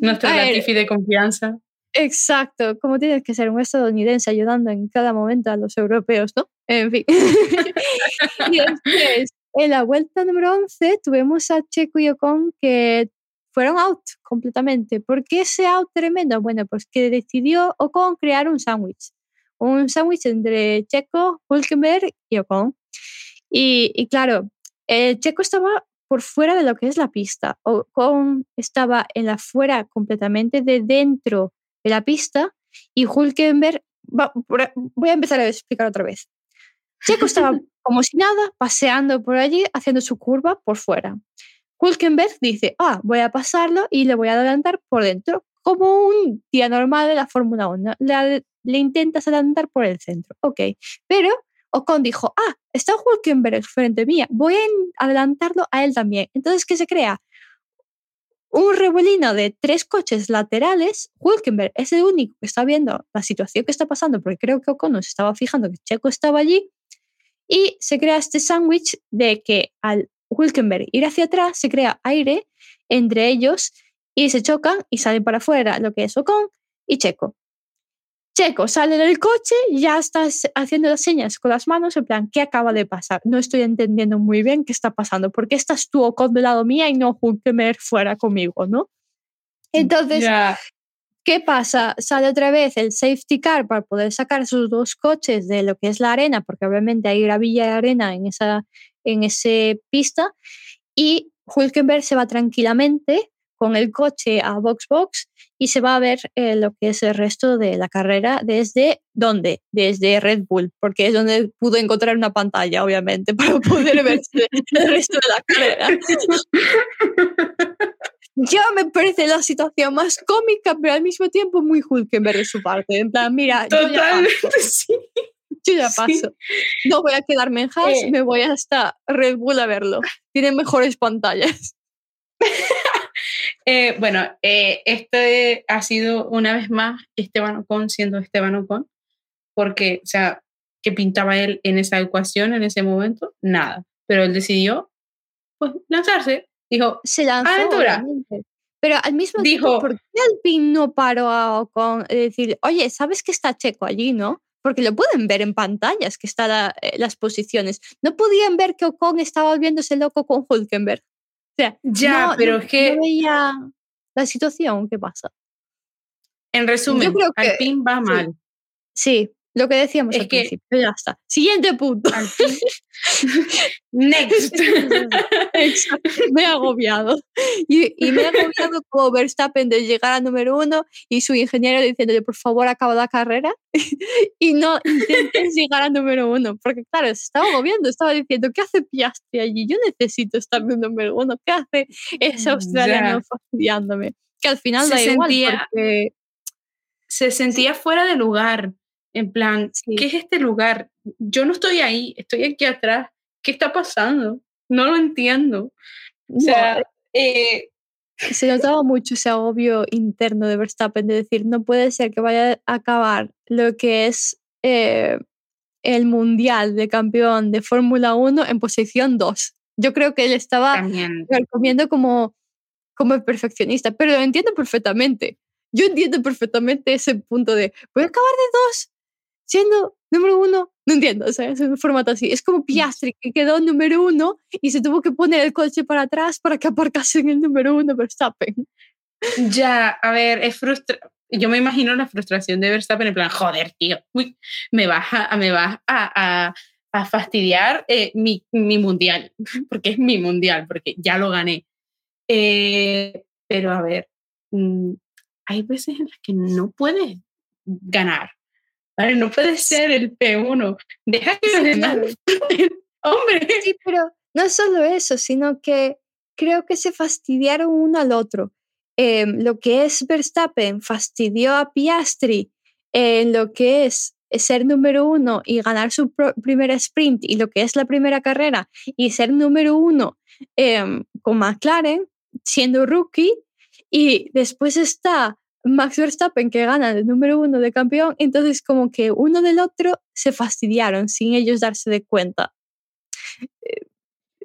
Nuestro Latifi de confianza. Exacto, como tienes que ser un estadounidense ayudando en cada momento a los europeos, ¿no? En fin. y después, en la vuelta número 11, tuvimos a Checo y Ocon que fueron out completamente. ¿Por qué ese out tremendo? Bueno, pues que decidió Ocon crear un sándwich. Un sándwich entre Checo, Hulkenberg y Ocon. Y, y claro, el Checo estaba por fuera de lo que es la pista. Ocon estaba en la fuera completamente de dentro de la pista y Hulkenberg, voy a empezar a explicar otra vez. Checo estaba como si nada, paseando por allí, haciendo su curva por fuera. Hulkenberg dice, ah, voy a pasarlo y le voy a adelantar por dentro, como un día normal de la Fórmula 1. Le, intentas adelantar por el centro, ok. Pero Ocon dijo, ah, está Hulkenberg frente mía, voy a adelantarlo a él también. Entonces, ¿qué se crea? Un revuelino de tres coches laterales. Hulkenberg es el único que está viendo la situación que está pasando, porque creo que Ocon se estaba fijando que Checo estaba allí. Y se crea este sándwich de que al Hulkenberg ir hacia atrás, se crea aire entre ellos y se chocan y salen para afuera lo que es Ocon y Checo. Checo sale del coche, ya estás haciendo las señas con las manos, en plan, ¿qué acaba de pasar? No estoy entendiendo muy bien qué está pasando. ¿Por qué estás tú Ocon del lado mía y no Hulkenberg fuera conmigo, no? Entonces, ¿qué pasa? Sale otra vez el safety car para poder sacar esos dos coches de lo que es la arena, porque obviamente hay gravilla y arena en esa, en ese pista y Hulkenberg se va tranquilamente con el coche a Box Box y se va a ver eh, lo que es el resto de la carrera desde dónde? Desde Red Bull, porque es donde pudo encontrar una pantalla, obviamente, para poder ver el resto de la carrera. Ya me parece la situación más cómica, pero al mismo tiempo muy Hulkenberg de su parte. En plan, mira, Totalmente, sí yo ya paso. No voy a quedarme en Haas, me voy hasta Red Bull a verlo. Tiene mejores pantallas. eh, bueno, eh, este ha sido una vez más Esteban Ocon siendo Esteban Ocon, porque, o sea, ¿qué pintaba él en esa ecuación en ese momento? Nada. Pero él decidió, pues, lanzarse. Dijo, se lanzó, aventura. Pero al mismo Dijo, tiempo, ¿por qué Alpine no paró a Ocon? Es decir, oye, ¿sabes que está Checo allí, no? Porque lo pueden ver en pantallas que están eh, las posiciones. No podían ver que Ocon estaba volviéndose loco con Hulkenberg. O sea, ya, pero es que no veía la situación ¿qué pasa. En resumen, Yo creo que, Alpine va mal. Sí, lo que decíamos es al que, principio. Ya está. Siguiente punto. Next. Me he agobiado. Y, y, me he agobiado como Verstappen de llegar a número uno y su ingeniero diciéndole, por favor, acaba la carrera y no intentes llegar a número uno. Porque, claro, se estaba agobiando, estaba diciendo, ¿qué hace Piastri allí? Yo necesito estar en número uno. ¿Qué hace ese australiano fastidiándome? Que al final se da igual sentía, porque... Se sentía fuera de lugar. En plan, Sí. ¿qué es este lugar? Yo no estoy ahí, estoy aquí atrás. ¿Qué está pasando? No lo entiendo. O sea, eh, se notaba mucho ese agobio interno de Verstappen de decir, no puede ser que vaya a acabar lo que es eh, el Mundial de Campeón de Fórmula 1 en posición 2. Yo creo que él estaba comiendo como, como el perfeccionista, pero lo entiendo perfectamente. Yo entiendo perfectamente ese punto de, voy a acabar de dos siendo número uno. No entiendo, sea, es un formato así. Es como Piastri, que quedó número uno y se tuvo que poner el coche para atrás para que aparcase en el número uno Verstappen. Ya, a ver, es frustra yo me imagino la frustración de Verstappen en plan, joder, tío, uy, me vas a, me vas a, a, a fastidiar eh, mi, mi, mundial, porque es mi mundial, porque ya lo gané. Eh, pero a ver, mmm, hay veces en las que no puedes ganar. No puede ser el P1. Deja que los demás. Hombre. Sí, pero no solo eso, sino que creo que se fastidiaron uno al otro. Eh, lo que es Verstappen fastidió a Piastri en lo que es ser número uno y ganar su primer sprint y lo que es la primera carrera y ser número uno eh, con McLaren siendo rookie y después está Max Verstappen que gana el número uno de campeón, entonces como que uno del otro se fastidiaron sin ellos darse de cuenta.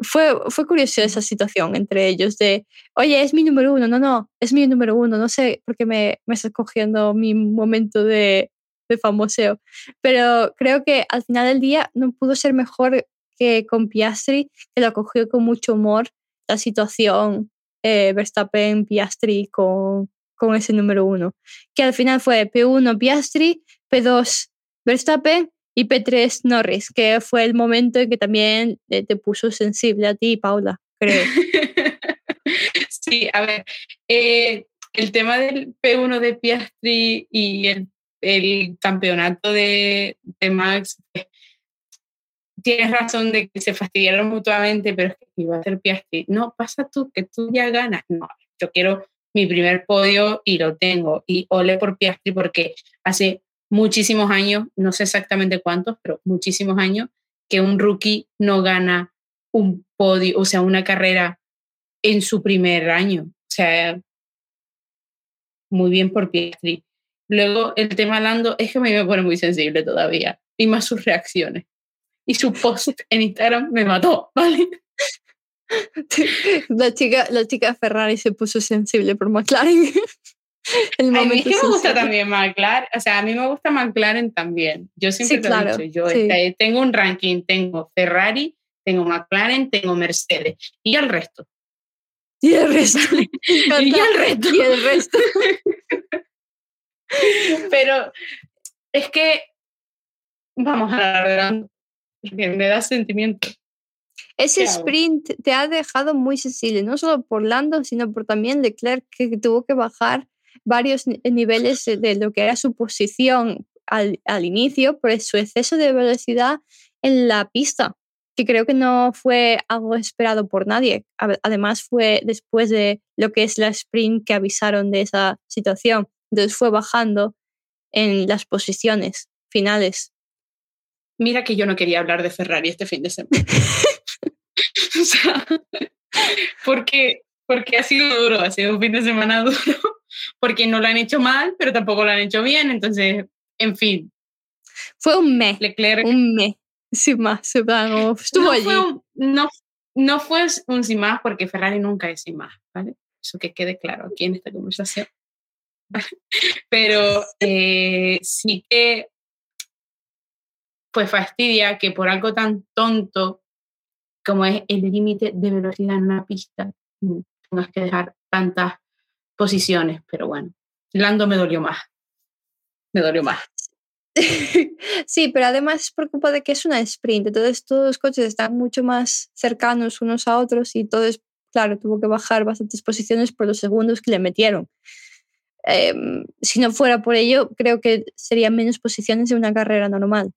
Fue, fue curioso esa situación entre ellos de, oye, es mi número uno, no, no, es mi número uno, no sé por qué me, me estás cogiendo mi momento de, de famoseo, pero creo que al final del día no pudo ser mejor que con Piastri, que lo cogió con mucho humor la situación eh, Verstappen, Piastri con, con ese número uno, que al final fue P1 Piastri, P2 Verstappen y P3 Norris, que fue el momento en que también te puso sensible a ti, Paula, creo. sí, a ver, eh, el tema del P1 de Piastri y el, el campeonato de, de Max, tienes razón de que se fastidiaron mutuamente, pero es que iba a ser Piastri. No, pasa tú, que tú ya ganas. No, yo quiero mi primer podio y lo tengo. Y ole por Piastri porque hace muchísimos años, no sé exactamente cuántos, pero muchísimos años, que un rookie no gana un podio, o sea, una carrera en su primer año. O sea, muy bien por Piastri. Luego, el tema Lando es que me pone muy sensible todavía, y más sus reacciones. Y su post en Instagram me mató, ¿vale? La chica, la chica Ferrari se puso sensible por McLaren. El a mí me gusta también McLaren, o sea, a mí me gusta McLaren también. Yo siempre te lo he dicho, yo este, tengo un ranking, tengo Ferrari, tengo McLaren, tengo Mercedes y el resto. Y el resto. y el resto. Y el resto. Pero es que vamos a hablar porque me da sentimiento. Ese sprint te ha dejado muy sensible, no solo por Lando, sino por también Leclerc, que tuvo que bajar varios niveles de lo que era su posición al, al inicio por su exceso de velocidad en la pista, que creo que no fue algo esperado por nadie. Además fue después de lo que es la sprint que avisaron de esa situación. Entonces fue bajando en las posiciones finales. Mira que yo no quería hablar de Ferrari este fin de semana. o sea, porque, porque ha sido duro, ha sido un fin de semana duro porque no lo han hecho mal, pero tampoco lo han hecho bien. Entonces, en fin. Fue un mes. Leclerc. Un mes. Sin más. Estuvo no allí. Fue un, no, no fue un sin más porque Ferrari nunca es sin más, ¿vale? Eso que quede claro aquí en esta conversación. Pero eh, sí que pues fastidia que por algo tan tonto como es el límite de velocidad en una pista mm, tengas que dejar tantas posiciones, pero bueno, Lando me dolió más. Me dolió más. Sí, pero además es preocupa de que es una sprint, entonces todos los coches están mucho más cercanos unos a otros y entonces, claro, tuvo que bajar bastantes posiciones por los segundos que le metieron. Em, si no fuera por ello, creo que serían menos posiciones en una carrera normal.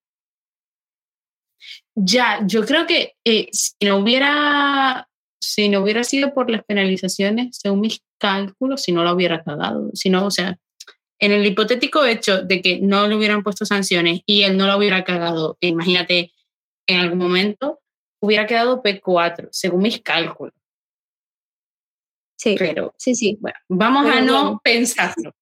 Ya, yo creo que eh, si no hubiera si no hubiera sido por las penalizaciones, según mis cálculos, si no la hubiera cagado. Si no, o sea, en el hipotético hecho de que no le hubieran puesto sanciones y él no la hubiera cagado, imagínate, en algún momento, hubiera quedado P4, según mis cálculos. Sí, pero sí, sí. Bueno, vamos a no pensarlo.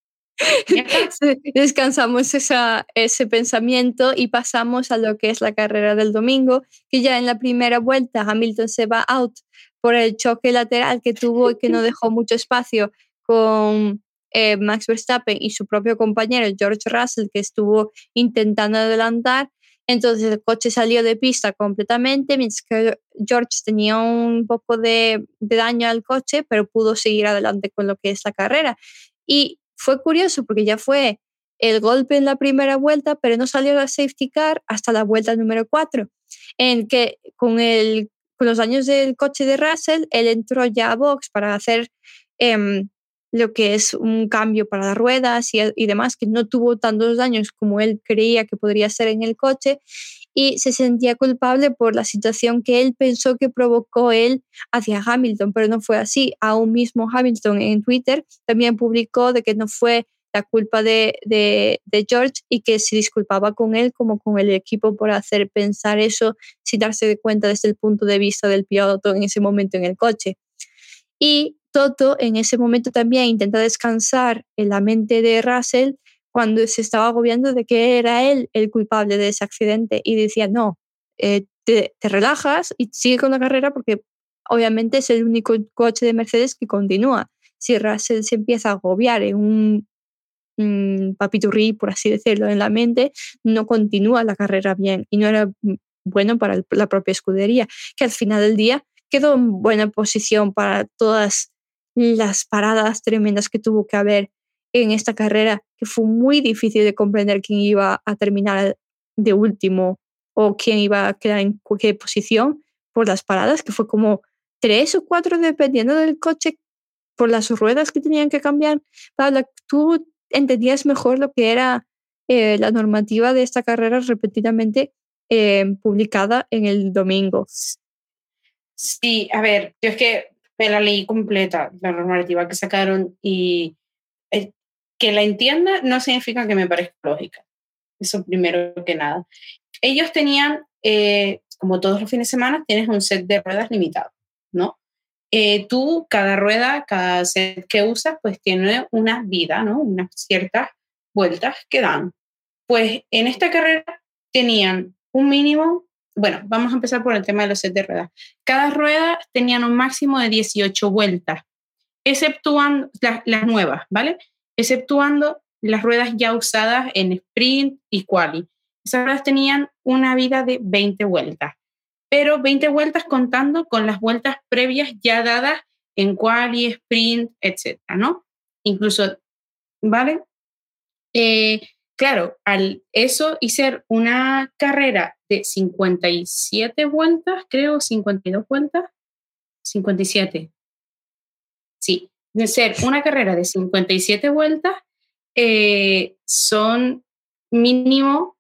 Descansamos esa, ese pensamiento y pasamos a lo que es la carrera del domingo, que ya en la primera vuelta Hamilton se va out por el choque lateral que tuvo y que no dejó mucho espacio con eh, Max Verstappen y su propio compañero George Russell, que estuvo intentando adelantar. Entonces el coche salió de pista completamente, mientras que George tenía un poco de, de, daño al coche, pero pudo seguir adelante con lo que es la carrera. Y fue curioso porque ya fue el golpe en la primera vuelta, pero no salió la safety car hasta la vuelta número 4, en que con el con los años del coche de Russell, él entró ya a box para hacer em, lo que es un cambio para las ruedas y, y, demás, que no tuvo tantos daños como él creía que podría ser en el coche y se sentía culpable por la situación que él pensó que provocó él hacia Hamilton, pero no fue así. Aún mismo Hamilton en Twitter también publicó de que no fue la culpa de, de, George y que se disculpaba con él como con el equipo por hacer pensar eso sin darse cuenta desde el punto de vista del piloto en ese momento en el coche. Y Toto en ese momento también intenta descansar en la mente de Russell cuando se estaba agobiando de que era él el culpable de ese accidente y decía, no, eh, te, relajas y sigue con la carrera porque obviamente es el único coche de Mercedes que continúa. Si Russell se empieza a agobiar en un mmm, papiturrí, por así decirlo, en la mente, no continúa la carrera bien y no era bueno para la propia escudería, que al final del día quedó en buena posición para todas las paradas tremendas que tuvo que haber en esta carrera, que fue muy difícil de comprender quién iba a terminar de último o quién iba a quedar en cualquier posición por las paradas, que fue como tres o cuatro dependiendo del coche por las ruedas que tenían que cambiar. Pablo, tú entendías mejor lo que era eh, la normativa de esta carrera repetidamente eh, publicada en el domingo. Sí, a ver, yo es que me la leí completa, la normativa que sacaron, y eh, que la entienda no significa que me parezca lógica. Eso primero que nada. Ellos tenían, eh, como todos los fines de semana, tienes un set de ruedas limitado, ¿no? Eh, tú, cada rueda, cada set que usas, pues tiene una vida, ¿no? Unas ciertas vueltas que dan. Pues en esta carrera tenían un mínimo bueno, vamos a empezar por el tema de los sets de ruedas. Cada rueda tenían un máximo de 18 vueltas, exceptuando las, nuevas, ¿vale? Exceptuando las ruedas ya usadas en sprint y quali. Esas ruedas tenían una vida de 20 vueltas, pero 20 vueltas contando con las vueltas previas ya dadas en quali, sprint, etcétera, ¿no? Incluso, ¿vale? Eh, claro, al eso y ser una carrera de 57 vueltas, creo, 52 vueltas, 57. De ser una carrera de 57 vueltas, eh, son mínimo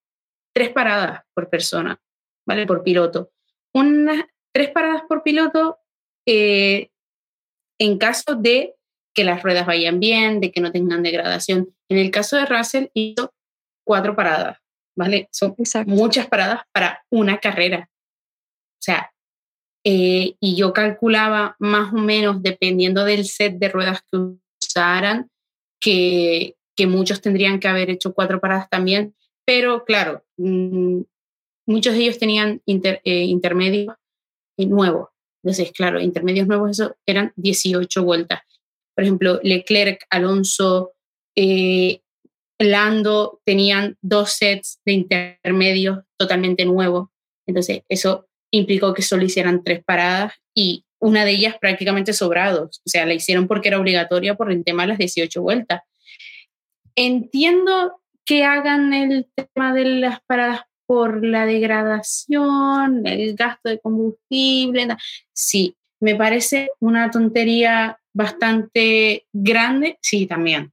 tres paradas por persona, ¿vale? Por piloto. Unas tres paradas por piloto eh, en caso de que las ruedas vayan bien, de que no tengan degradación. En el caso de Russell hizo cuatro paradas, ¿vale? Son muchas paradas para una carrera. O sea, eh, y yo calculaba más o menos, dependiendo del set de ruedas que usaran, que, que muchos tendrían que haber hecho cuatro paradas también, pero claro, mm, muchos de ellos tenían eh, intermedios nuevos. Entonces, claro, intermedios nuevos, eso eran 18 vueltas. Por ejemplo, Leclerc, Alonso, eh, Lando tenían dos sets de intermedios totalmente nuevos. Entonces, eso implicó que solo hicieran tres paradas y una de ellas prácticamente sobrados. O sea, la hicieron porque era obligatoria por el tema de las 18 vueltas. Entiendo que hagan el tema de las paradas por la degradación, el gasto de combustible. Sí, me parece una tontería bastante grande, sí, también.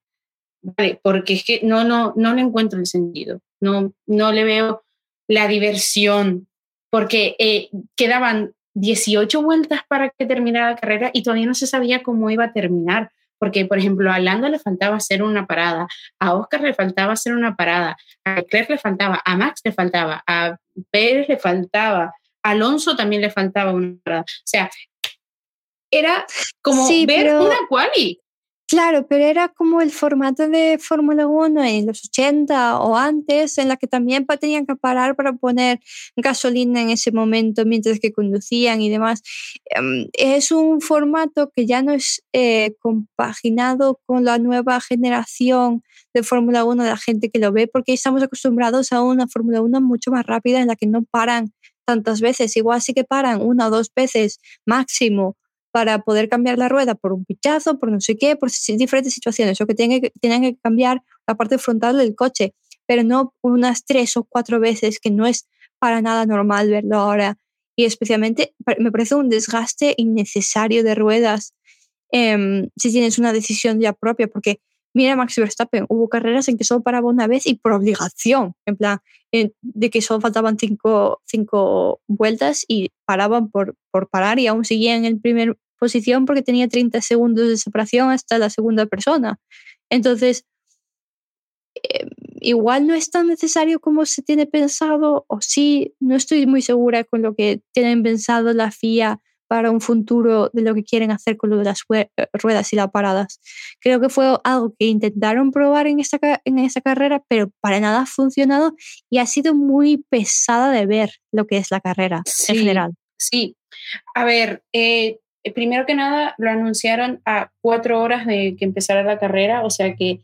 Porque es que no, no, no le encuentro el sentido, no, no le veo la diversión, porque eh, quedaban 18 vueltas para que terminara la carrera y todavía no se sabía cómo iba a terminar, porque por ejemplo a Lando le faltaba hacer una parada, a Oscar le faltaba hacer una parada, a Leclerc le faltaba, a Max le faltaba, a Pérez le faltaba, a Alonso también le faltaba una parada. O sea, era como ver una quali. Claro, pero era como el formato de Fórmula 1 en los 80 o antes, en la que también tenían que parar para poner gasolina en ese momento mientras que conducían y demás. Em, es un formato que ya no es eh, compaginado con la nueva generación de Fórmula 1 de la gente que lo ve, porque estamos acostumbrados a una Fórmula 1 mucho más rápida en la que no paran tantas veces. Igual sí que paran una o dos veces máximo para poder cambiar la rueda por un pichazo, por no sé qué, por diferentes situaciones, o que tienen que, cambiar la parte frontal del coche, pero no unas tres o cuatro veces, que no es para nada normal verlo ahora. Y especialmente me parece un desgaste innecesario de ruedas em, si tienes una decisión ya propia, porque mira Max Verstappen, hubo carreras en que solo paraba una vez y por obligación, en plan, de que solo faltaban cinco, cinco vueltas y paraban por, por parar y aún seguían en primera posición porque tenía 30 segundos de separación hasta la segunda persona. Entonces, em, igual no es tan necesario como se tiene pensado, o sí, no estoy muy segura con lo que tienen pensado la FIA para un futuro de lo que quieren hacer con lo de las eh, ruedas y las paradas. Creo que fue algo que intentaron probar en esta, en esta carrera, pero para nada ha funcionado y ha sido muy pesada de ver lo que es la carrera en general. Sí, a ver, eh, primero que nada lo anunciaron a cuatro horas de que empezara la carrera, o sea que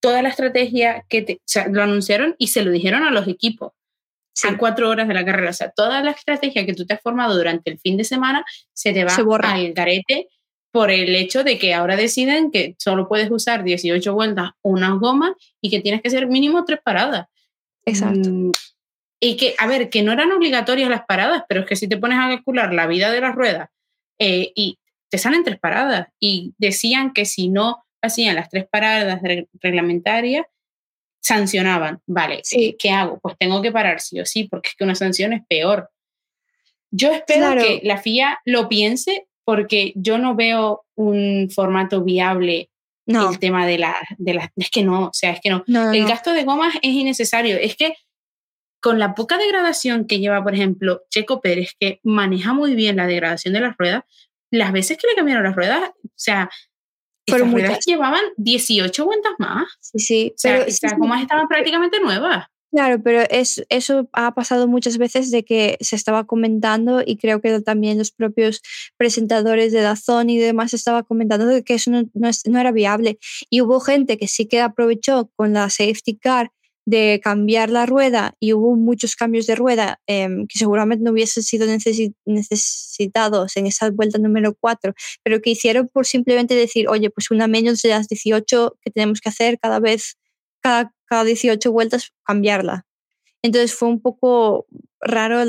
toda la estrategia que lo anunciaron y se lo dijeron a los equipos a cuatro horas de la carrera. O sea, toda la estrategia que tú te has formado durante el fin de semana se te va al garete por el hecho de que ahora deciden que solo puedes usar 18 vueltas unas gomas y que tienes que hacer mínimo tres paradas. Exacto. Mm, y que, a ver, que no eran obligatorias las paradas, pero es que si te pones a calcular la vida de las ruedas eh, y te salen tres paradas y decían que si no hacían las tres paradas reglamentarias, sancionaban. Vale, Sí. ¿qué hago? Pues tengo que parar sí o sí, porque es que una sanción es peor. Yo espero Claro. que la FIA lo piense porque yo no veo un formato viable No, el tema de la, de la... Es que no, o sea, es que no. no, no, El no. gasto de gomas es innecesario. Es que con la poca degradación que lleva, por ejemplo, Checo Pérez, que maneja muy bien la degradación de las ruedas, las veces que le cambiaron las ruedas, o sea, Ruedas muchas. llevaban 18 vueltas más. Sí, sí. O sea, pero estas sí, gomas estaban prácticamente nuevas. Claro, pero es, eso ha pasado muchas veces de que se estaba comentando y creo que también los propios presentadores de Dazón y demás estaba comentando de que eso no, no no era viable. Y hubo gente que sí que aprovechó con la safety car de cambiar la rueda y hubo muchos cambios de rueda em, que seguramente no hubiesen sido necesi- necesitados en esa vuelta número 4, pero que hicieron por simplemente decir, oye, pues una menos de las 18 que tenemos que hacer cada vez cada, cada 18 vueltas cambiarla. Entonces fue un poco raro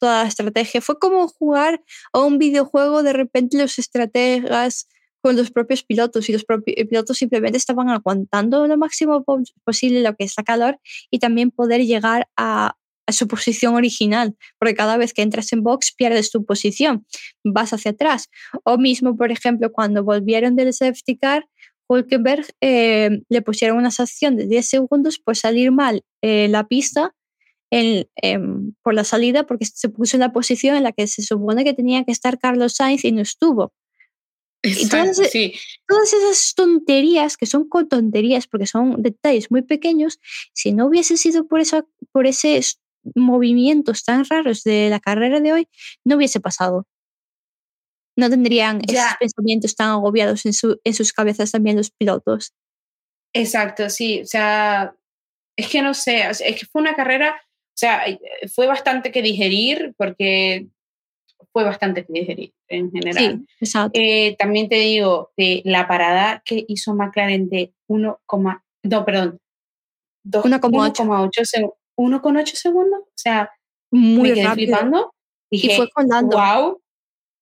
toda la estrategia. Fue como jugar a un videojuego, de repente los estrategas con los propios pilotos y los propios pilotos simplemente estaban aguantando lo máximo po- posible lo que es la calor y también poder llegar a, su posición original, porque cada vez que entras en box pierdes tu posición, vas hacia atrás. O mismo, por ejemplo, cuando volvieron del safety car, Hulkenberg eh, le pusieron una sanción de 10 segundos por salir mal eh, la pista em, por la salida porque se puso en la posición en la que se supone que tenía que estar Carlos Sainz y no estuvo. Exacto, Entonces- sí. Todas esas tonterías, que son con tonterías porque son detalles muy pequeños, si no hubiese sido por, esa, por esos movimientos tan raros de la carrera de hoy, no hubiese pasado. No tendrían Ya. esos pensamientos tan agobiados en, su- en sus cabezas también los pilotos. Exacto, sí. O sea, es que no sé, es que fue una carrera, o sea, eh, fue bastante que digerir porque fue bastante digerir en general. Sí, exacto. Eh, también te digo, de la parada que hizo McLaren de 1, no, perdón, dos- 1,8. 1,8 seg- 1,8 segundos. O sea, Muy me quedé rápido. flipando. Dije, y fue con Lando. wow,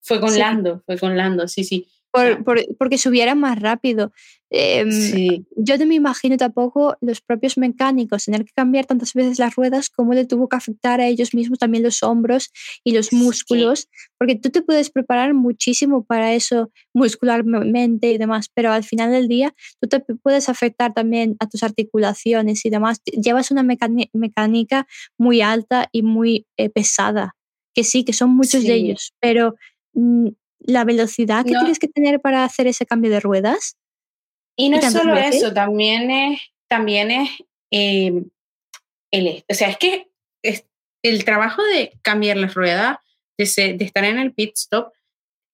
fue con Sí. Lando, fue con Lando, sí, sí. Por- por- porque subiera más rápido. Em, Sí, Yo no me imagino tampoco los propios mecánicos tener que cambiar tantas veces las ruedas, cómo le tuvo que afectar a ellos mismos también los hombros y los Sí. músculos, porque tú te puedes preparar muchísimo para eso muscularmente y demás, pero al final del día tú te puedes afectar también a tus articulaciones y demás. Llevas una mecánica muy alta y muy eh, pesada, que sí, que son muchos de ellos, pero mm, la velocidad que No. tienes que tener para hacer ese cambio de ruedas. Y no ¿Y es solo veces? eso, también es, también es eh, el, o sea, es que es, el trabajo de cambiar las ruedas, de, se- de estar en el pit stop,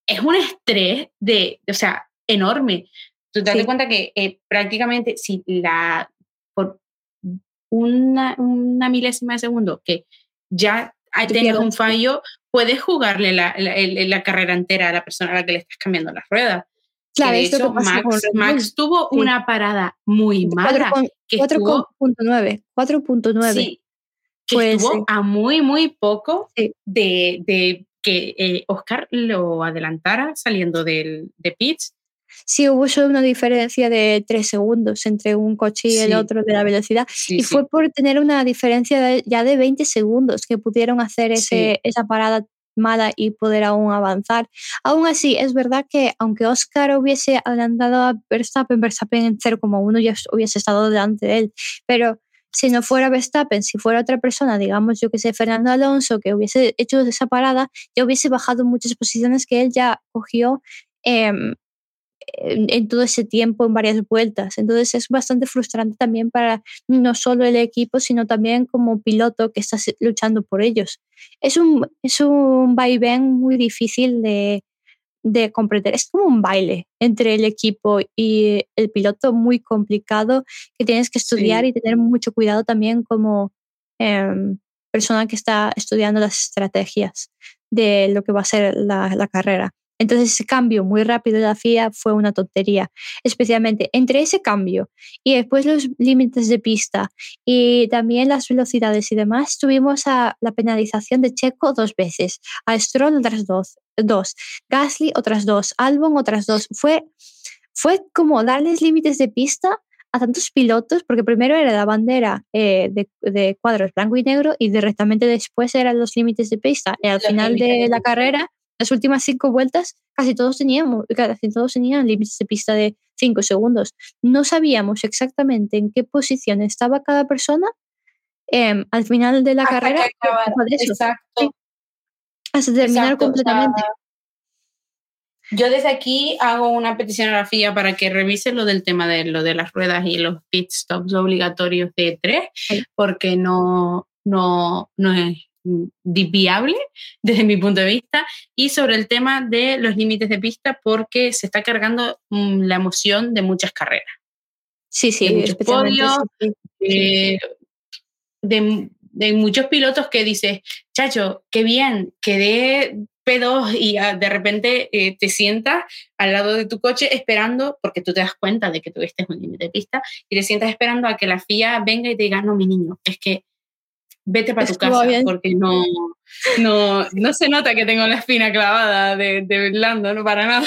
es un estrés de, o sea, enorme. Tú te das Sí. cuenta que eh, prácticamente si la, por una, una milésima de segundo que ya tengas un fallo, puedes jugarle la, la- el- la carrera entera a la persona a la que le estás cambiando las ruedas. Que Claro, de que hecho, con Max. Max tuvo Sí. una parada muy mala. 4,9. que estuvo, 4,9. 4.9. sí, que Pues, estuvo sí. a muy, muy poco Sí. de, de que eh, Oscar lo adelantara saliendo del, de pits. Sí, hubo solo una diferencia de 3 segundos entre un coche y el otro de la velocidad. Sí, y sí. fue por tener una diferencia de- ya de 20 segundos que pudieron hacer ese, esa parada mala y poder aún avanzar. Aún así, es verdad que aunque Oscar hubiese adelantado a Verstappen, Verstappen en 0,1 ya hubiese estado delante de él. Pero si no fuera Verstappen, si fuera otra persona, digamos yo que sé, Fernando Alonso, que hubiese hecho esa parada, ya hubiese bajado muchas posiciones que él ya cogió em, en, todo ese tiempo, en varias vueltas. Entonces es bastante frustrante también para no solo el equipo, sino también como piloto que estás luchando por ellos. Es un, es un vaivén muy difícil de, de comprender. Es como un baile entre el equipo y el piloto muy complicado que tienes que estudiar Sí. y tener mucho cuidado también como em, persona que está estudiando las estrategias de lo que va a ser la, la carrera. Entonces ese cambio muy rápido de la FIA fue una tontería, especialmente entre ese cambio y después los límites de pista y también las velocidades y demás, tuvimos a la penalización de Checo dos veces, a Stroll otras dos, dos Gasly otras dos, Albon otras dos. Fue, fue como darles límites de pista a tantos pilotos, porque primero era la bandera eh, de, de, cuadros blanco y negro y directamente después eran los límites de pista. Y al final de la carrera, las últimas cinco vueltas, casi todos teníamos, casi todos tenían límites de pista de cinco segundos. No sabíamos exactamente en qué posición estaba cada persona em, al final de la carrera. Exacto. Hasta terminar completamente. Yo desde aquí hago una petición a la FIA para que revise lo del tema de lo de las ruedas y los pit stops obligatorios de tres, porque no, no, no es viable desde mi punto de vista y sobre el tema de los límites de pista porque se está cargando mm, la emoción de muchas carreras. Sí, sí, de muchos podios, eh, de, de, muchos pilotos que dices, chacho, qué bien, quedé P2 y ah, de repente eh, te sientas al lado de tu coche esperando, porque tú te das cuenta de que tuviste un límite de pista, y te sientas esperando a que la FIA venga y te diga, no, mi niño, es que vete para tu casa, porque no, no, no se nota que tengo la espina clavada de, de no para nada.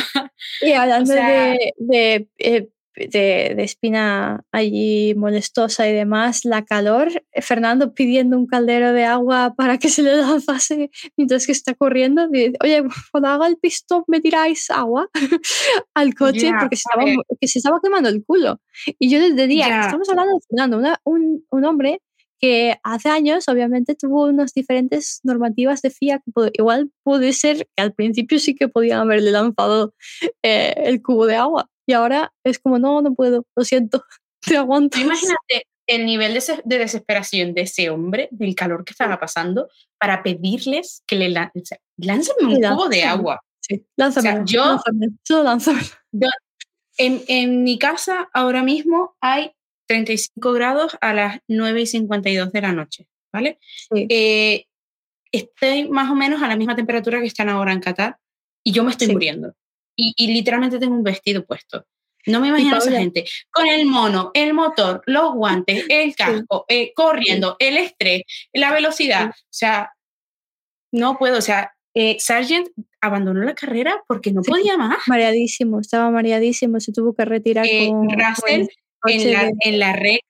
Y hablando de, de eh, de, de, espina allí molestosa y demás, la calor, eh, Fernando pidiendo un caldero de agua para que se le lanzase mientras que está corriendo, oye, cuando haga el pistón me tiráis agua al coche porque se estaba, que se estaba quemando el culo. Y yo desde día, estamos hablando de Fernando, un, un hombre que hace años obviamente tuvo unas diferentes normativas de FIA que igual puede ser que al principio sí que podían haberle lanzado eh, el cubo de agua y ahora es como, no, no puedo, lo siento, te aguanto. Imagínate el nivel de, desesperación de ese hombre, del calor que estaba pasando, para pedirles que le lancen un cubo de agua. Sí, lánzame. yo, lánzame, en, en mi casa ahora mismo hay 35 grados a las 9 y 52 de la noche, ¿vale? Eh, estoy más o menos a la misma temperatura que están ahora en Qatar y yo me estoy muriendo y, literalmente tengo un vestido puesto. No me imagino a esa gente con el mono, el motor, los guantes, el casco, eh, corriendo, el estrés, la velocidad. O sea, no puedo. O sea, eh, Sargent abandonó la carrera porque no podía más. Mareadísimo, estaba mareadísimo, se tuvo que retirar eh, con, Russell en, la, en la recta,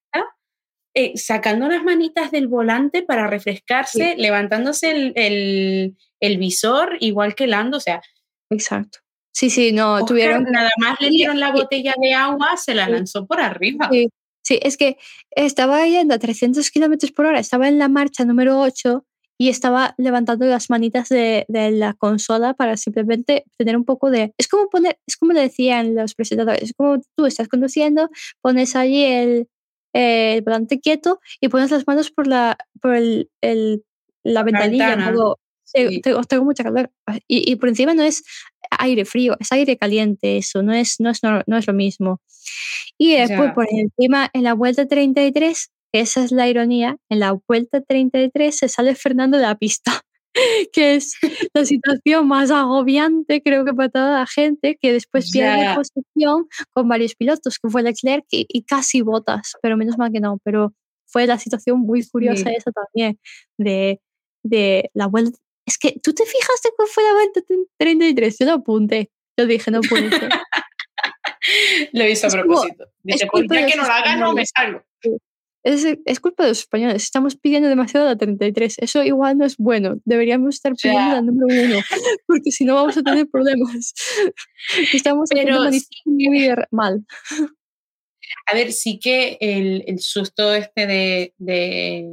sacando las manitas del volante para refrescarse, levantándose el, el, el, visor, igual que Lando. O sea, exacto. Sí, sí, no, tuvieron... Nada más le dieron la botella de agua, se la lanzó por arriba. Sí, sí es que estaba yendo a 300 kilómetros por hora, estaba en la marcha número 8 y estaba levantando las manitas de, de, la consola para simplemente tener un poco de... Es como poner, es como le decían los presentadores, es como tú estás conduciendo, pones allí el, el volante quieto y pones las manos por la, por el, el la, ventanilla. tengo, tengo, mucha calor. Y, y, por encima no es aire frío, es aire caliente eso, no es, no es, no, es lo mismo. Y después, por encima, en la vuelta 33, esa es la ironía, en la vuelta 33 se sale Fernando de la pista, que es la situación más agobiante, creo que para toda la gente, que después pierde posición con varios pilotos, que fue Leclerc y, y casi botas, pero menos mal que no, pero fue la situación muy curiosa esa también, de, de la vuelta es que tú te fijaste cuál fue la vuelta 33, yo lo apunté. Yo dije, no puede ser. lo hice a propósito. Dice, pues ya que no lo hagas, no me salgo. Es, es, culpa de los españoles. Estamos pidiendo demasiado la 33. Eso igual no es bueno. Deberíamos estar pidiendo la número uno, porque si no vamos a tener problemas. Estamos Pero muy mal. A ver, sí que el, el susto este de, de,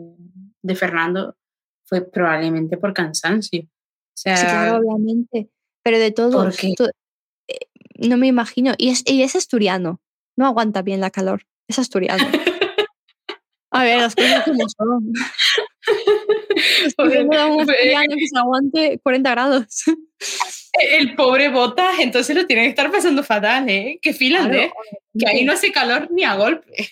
de Fernando fue probablemente por cansancio. O sea, sí, claro, obviamente. Pero de todo, eh, no me imagino. Y es, y es asturiano. No aguanta bien la calor. Es asturiano. A ver, las cosas como son. No un asturiano que se aguante 40 grados. El pobre Botas, entonces lo tiene que estar pasando fatal, ¿eh? Que filan, ¿eh? Que ahí no hace calor ni a golpe.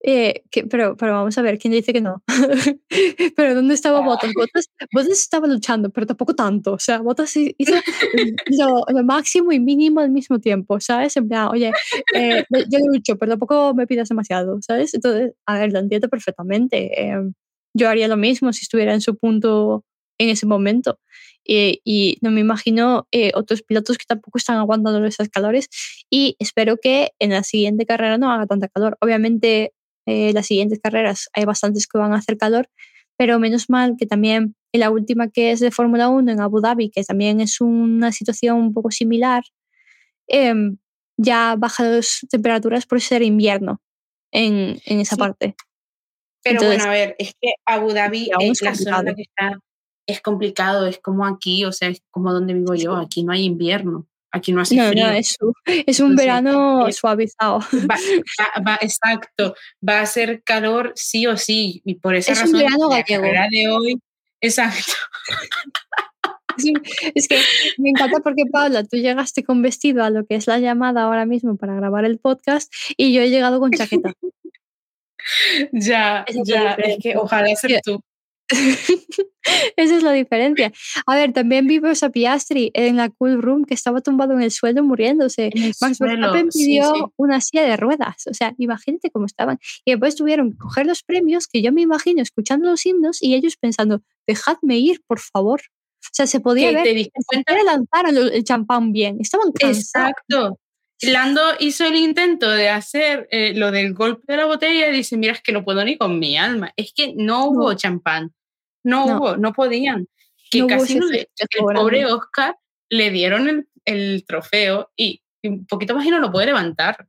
Eh, que, pero, pero vamos a ver, ¿quién dice que no? pero ¿dónde estaba Botas? Botas? Botas estaba luchando, pero tampoco tanto. O sea, Botas hizo lo, lo, máximo y mínimo al mismo tiempo, ¿sabes? En plan, oye, eh, yo lucho, pero tampoco me pidas demasiado, ¿sabes? Entonces, a ver, lo entiendo perfectamente. Eh, yo haría lo mismo si estuviera en su punto en ese momento. y, no me imagino eh, otros pilotos que tampoco están aguantando esos calores y espero que en la siguiente carrera no haga tanta calor. Obviamente eh, las siguientes carreras hay bastantes que van a hacer calor, pero menos mal que también en la última que es de Fórmula 1 en Abu Dhabi, que también es una situación un poco similar, em, ya baja las temperaturas por ser invierno en, en esa parte. Pero bueno, a ver, es que Abu Dhabi es la zona que está, es complicado, es como aquí, o sea, es como donde vivo yo, aquí no hay invierno. Aquí no hace frío. No, es, es un verano suavizado. Va, exacto, va a ser calor sí o sí, y por esa es razón un verano gallego. de hoy, exacto. es que me encanta porque, Paula, tú llegaste con vestido a lo que es la llamada ahora mismo para grabar el podcast y yo he llegado con chaqueta. ya, ya, es que ojalá ser tú. Esa es la diferencia. A ver, también vimos a Piastri en la Cool Room que estaba tumbado en el suelo muriéndose. Max Verstappen pidió una silla de ruedas. O sea, imagínate cómo estaban. Y después tuvieron que coger los premios que yo me imagino escuchando los himnos y ellos pensando, dejadme ir, por favor. O sea, se podía ver. Te lanzaron el champán bien. Estaban cansados. Exacto. Lando hizo el intento de hacer eh, lo del golpe de la botella y dice, mira, es que no puedo ni con mi alma. Es que no hubo champán. No, hubo, no podían. Que casi no le, el pobre Oscar le dieron el, el, trofeo y un poquito más y no lo puede levantar.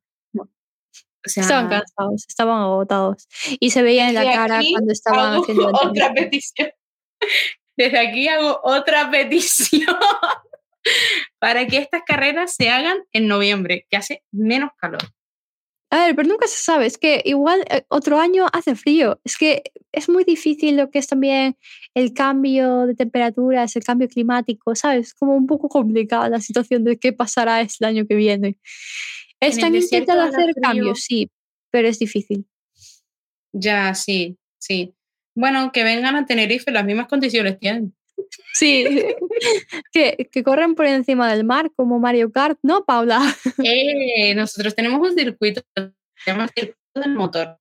estaban cansados, estaban agotados. Y se veía en la cara cuando estaban haciendo otra petición. Desde aquí hago otra petición para que estas carreras se hagan en noviembre, que hace menos calor. A ver, pero nunca se sabe, es que igual eh, otro año hace frío, es que es muy difícil lo que es también el cambio de temperaturas, el cambio climático, ¿sabes? Es como un poco complicada la situación de qué pasará el año que viene. Están intentando hacer cambios, sí, pero es difícil. Ya, sí, sí. Bueno, que vengan a Tenerife, las mismas condiciones tienen. Sí, que, que, corren por encima del mar como Mario Kart, ¿no, Paula? Eh, nosotros tenemos un circuito, se llama circuito del motor.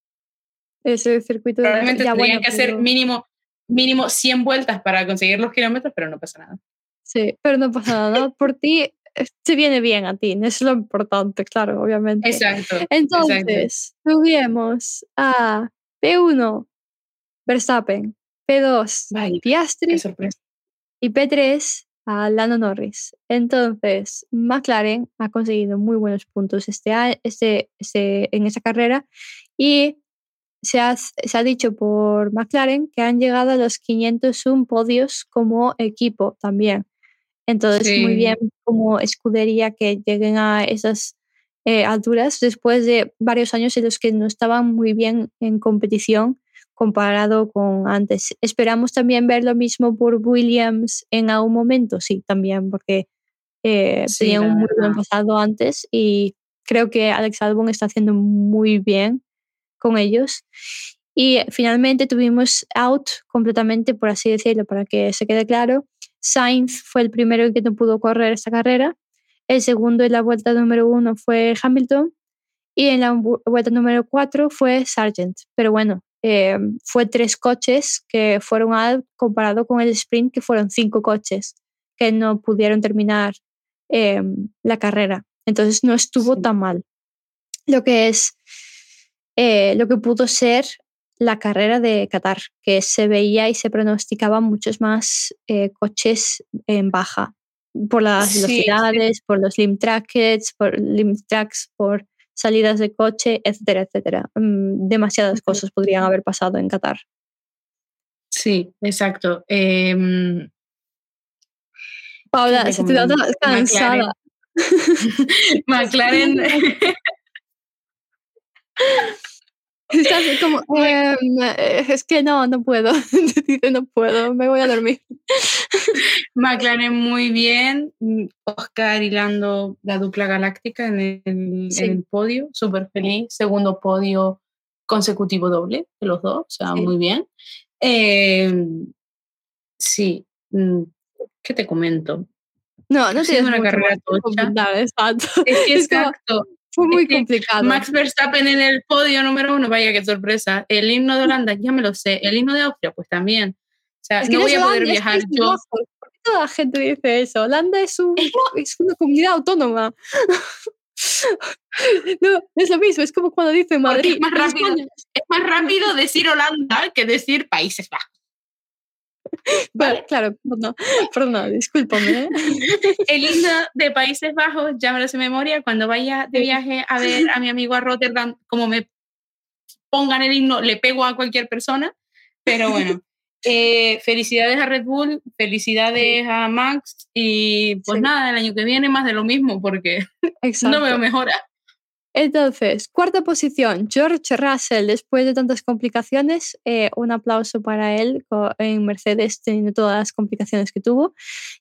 Ese circuito Probablemente tendrían que hacer mínimo, mínimo 100 vueltas para conseguir los kilómetros, pero no pasa nada. Sí, pero no pasa nada. Por ti te viene bien a ti, es lo importante, claro, obviamente. Exacto. Entonces, tuvimos a P1, Verstappen, P2, Piastri, sorpresa y P3 a Lando Norris. Entonces, McLaren ha conseguido muy buenos puntos este, este, este, en esa carrera y se ha, se ha, dicho por McLaren que han llegado a los 501 podios como equipo también. Entonces, muy bien como escudería que lleguen a esas eh, alturas después de varios años en los que no estaban muy bien en competición comparado con antes. Esperamos también ver lo mismo por Williams en algún momento, sí, también, porque eh, tenía un muy buen pasado antes y creo que Alex Albon está haciendo muy bien con ellos. Y finalmente tuvimos out completamente, por así decirlo, para que se quede claro. Sainz fue el primero que no pudo correr esta carrera. El segundo en la vuelta número uno fue Hamilton. Y en la vuelta número cuatro fue Sargent. Pero bueno, eh, fue tres coches que fueron al comparado con el sprint, que fueron cinco coches que no pudieron terminar eh, la carrera. Entonces no estuvo tan mal. Lo que es eh, lo que pudo ser la carrera de Qatar, que se veía y se pronosticaban muchos más coches en baja por las velocidades, por los limit tracks, por limit tracks, por salidas de coche, etcétera, etcétera. Mm, demasiadas cosas podrían haber pasado en Qatar. Sí, exacto. Em, Paula, se te nota cansada. McLaren. Estás como, em, eh, es que no, no puedo. Dice, no puedo, me voy a dormir. McLaren muy bien. Oscar hilando la dupla galáctica en el, podio, súper feliz. Segundo podio consecutivo doble de los dos, o sea, muy bien. Em, sí, mm, ¿qué te comento? No, no tienes una carrera tocha. Exacto. Es que exacto. Fue muy complicado. Max Verstappen en el podio número uno, vaya qué sorpresa. El himno de Holanda, ya me lo sé. El himno de Austria, pues también. O sea, no voy a poder viajar yo. ¿Por qué toda la gente dice eso. Holanda es, un, es una comunidad autónoma. No, es lo mismo, es como cuando dice Madrid. Es más, rápido, es más rápido decir Holanda que decir Países Bajos. Vale, claro, no, perdón, discúlpame. El himno de Países Bajos, ya me lo sé memoria, cuando vaya de viaje a ver a mi amigo a Rotterdam, como me pongan el himno, le pego a cualquier persona, pero bueno. Eh, felicidades a Red Bull, felicidades a Max y pues nada, el año que viene más de lo mismo porque no veo mejora. Entonces, cuarta posición, George Russell, después de tantas complicaciones, eh, un aplauso para él en Mercedes, teniendo todas las complicaciones que tuvo.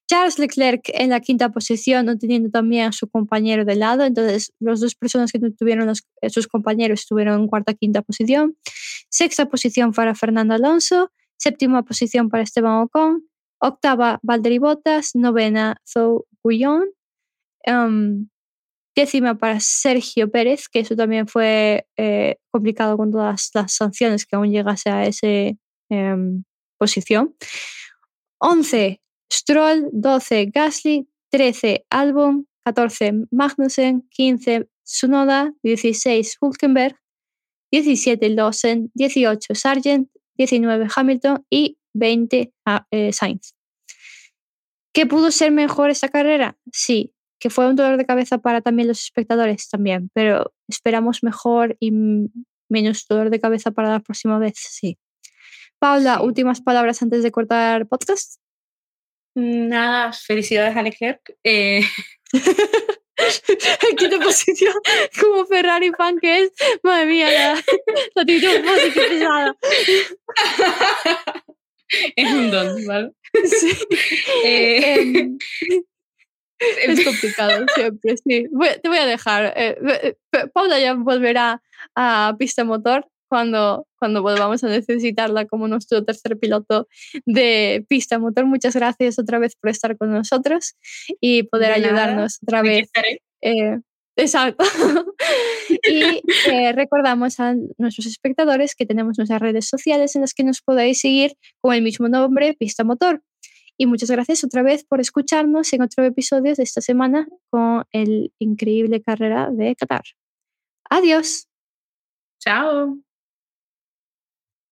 Charles Leclerc en la quinta posición, no teniendo también a su compañero de lado, entonces las dos personas que tuvieron eh, sus compañeros estuvieron en cuarta, quinta posición. Sexta posición para Fernando Alonso, séptima posición para Esteban Ocon, octava Valtteri Bottas, novena Zhou Guillon. Em, décima para Sergio Pérez, que eso también fue eh, complicado con todas las sanciones que aún llegase a esa em, posición. 11 Stroll, 12 Gasly, 13 Albon, 14 Magnussen, 15 Sunoda, 16 Hulkenberg, 17 Lawson, 18 Sargent, 19 Hamilton y 20 ah, eh, Sainz. ¿Qué pudo ser mejor esta carrera? Sí, que fue un dolor de cabeza para también los espectadores también, pero esperamos mejor y menos dolor de cabeza para la próxima vez, sí. Paula, últimas palabras antes de cortar podcast. Nada, felicidades a Leclerc. Eh... en quinta posición, como Ferrari fan que es, madre mía, la, la actitud pesada. Es un don, ¿vale? Sí. Eh... Em, es complicado siempre, sí. te voy a dejar. Eh, eh, Paula ya volverá a pista motor cuando, cuando volvamos a necesitarla como nuestro tercer piloto de pista motor. Muchas gracias otra vez por estar con nosotros y poder ayudarnos otra vez. Eh, exacto. y recordamos a nuestros espectadores que tenemos nuestras redes sociales en las que nos podéis seguir con el mismo nombre, Pista Motor. Y muchas gracias otra vez por escucharnos en otro episodio de esta semana con el increíble carrera de Qatar. Adiós. Chao.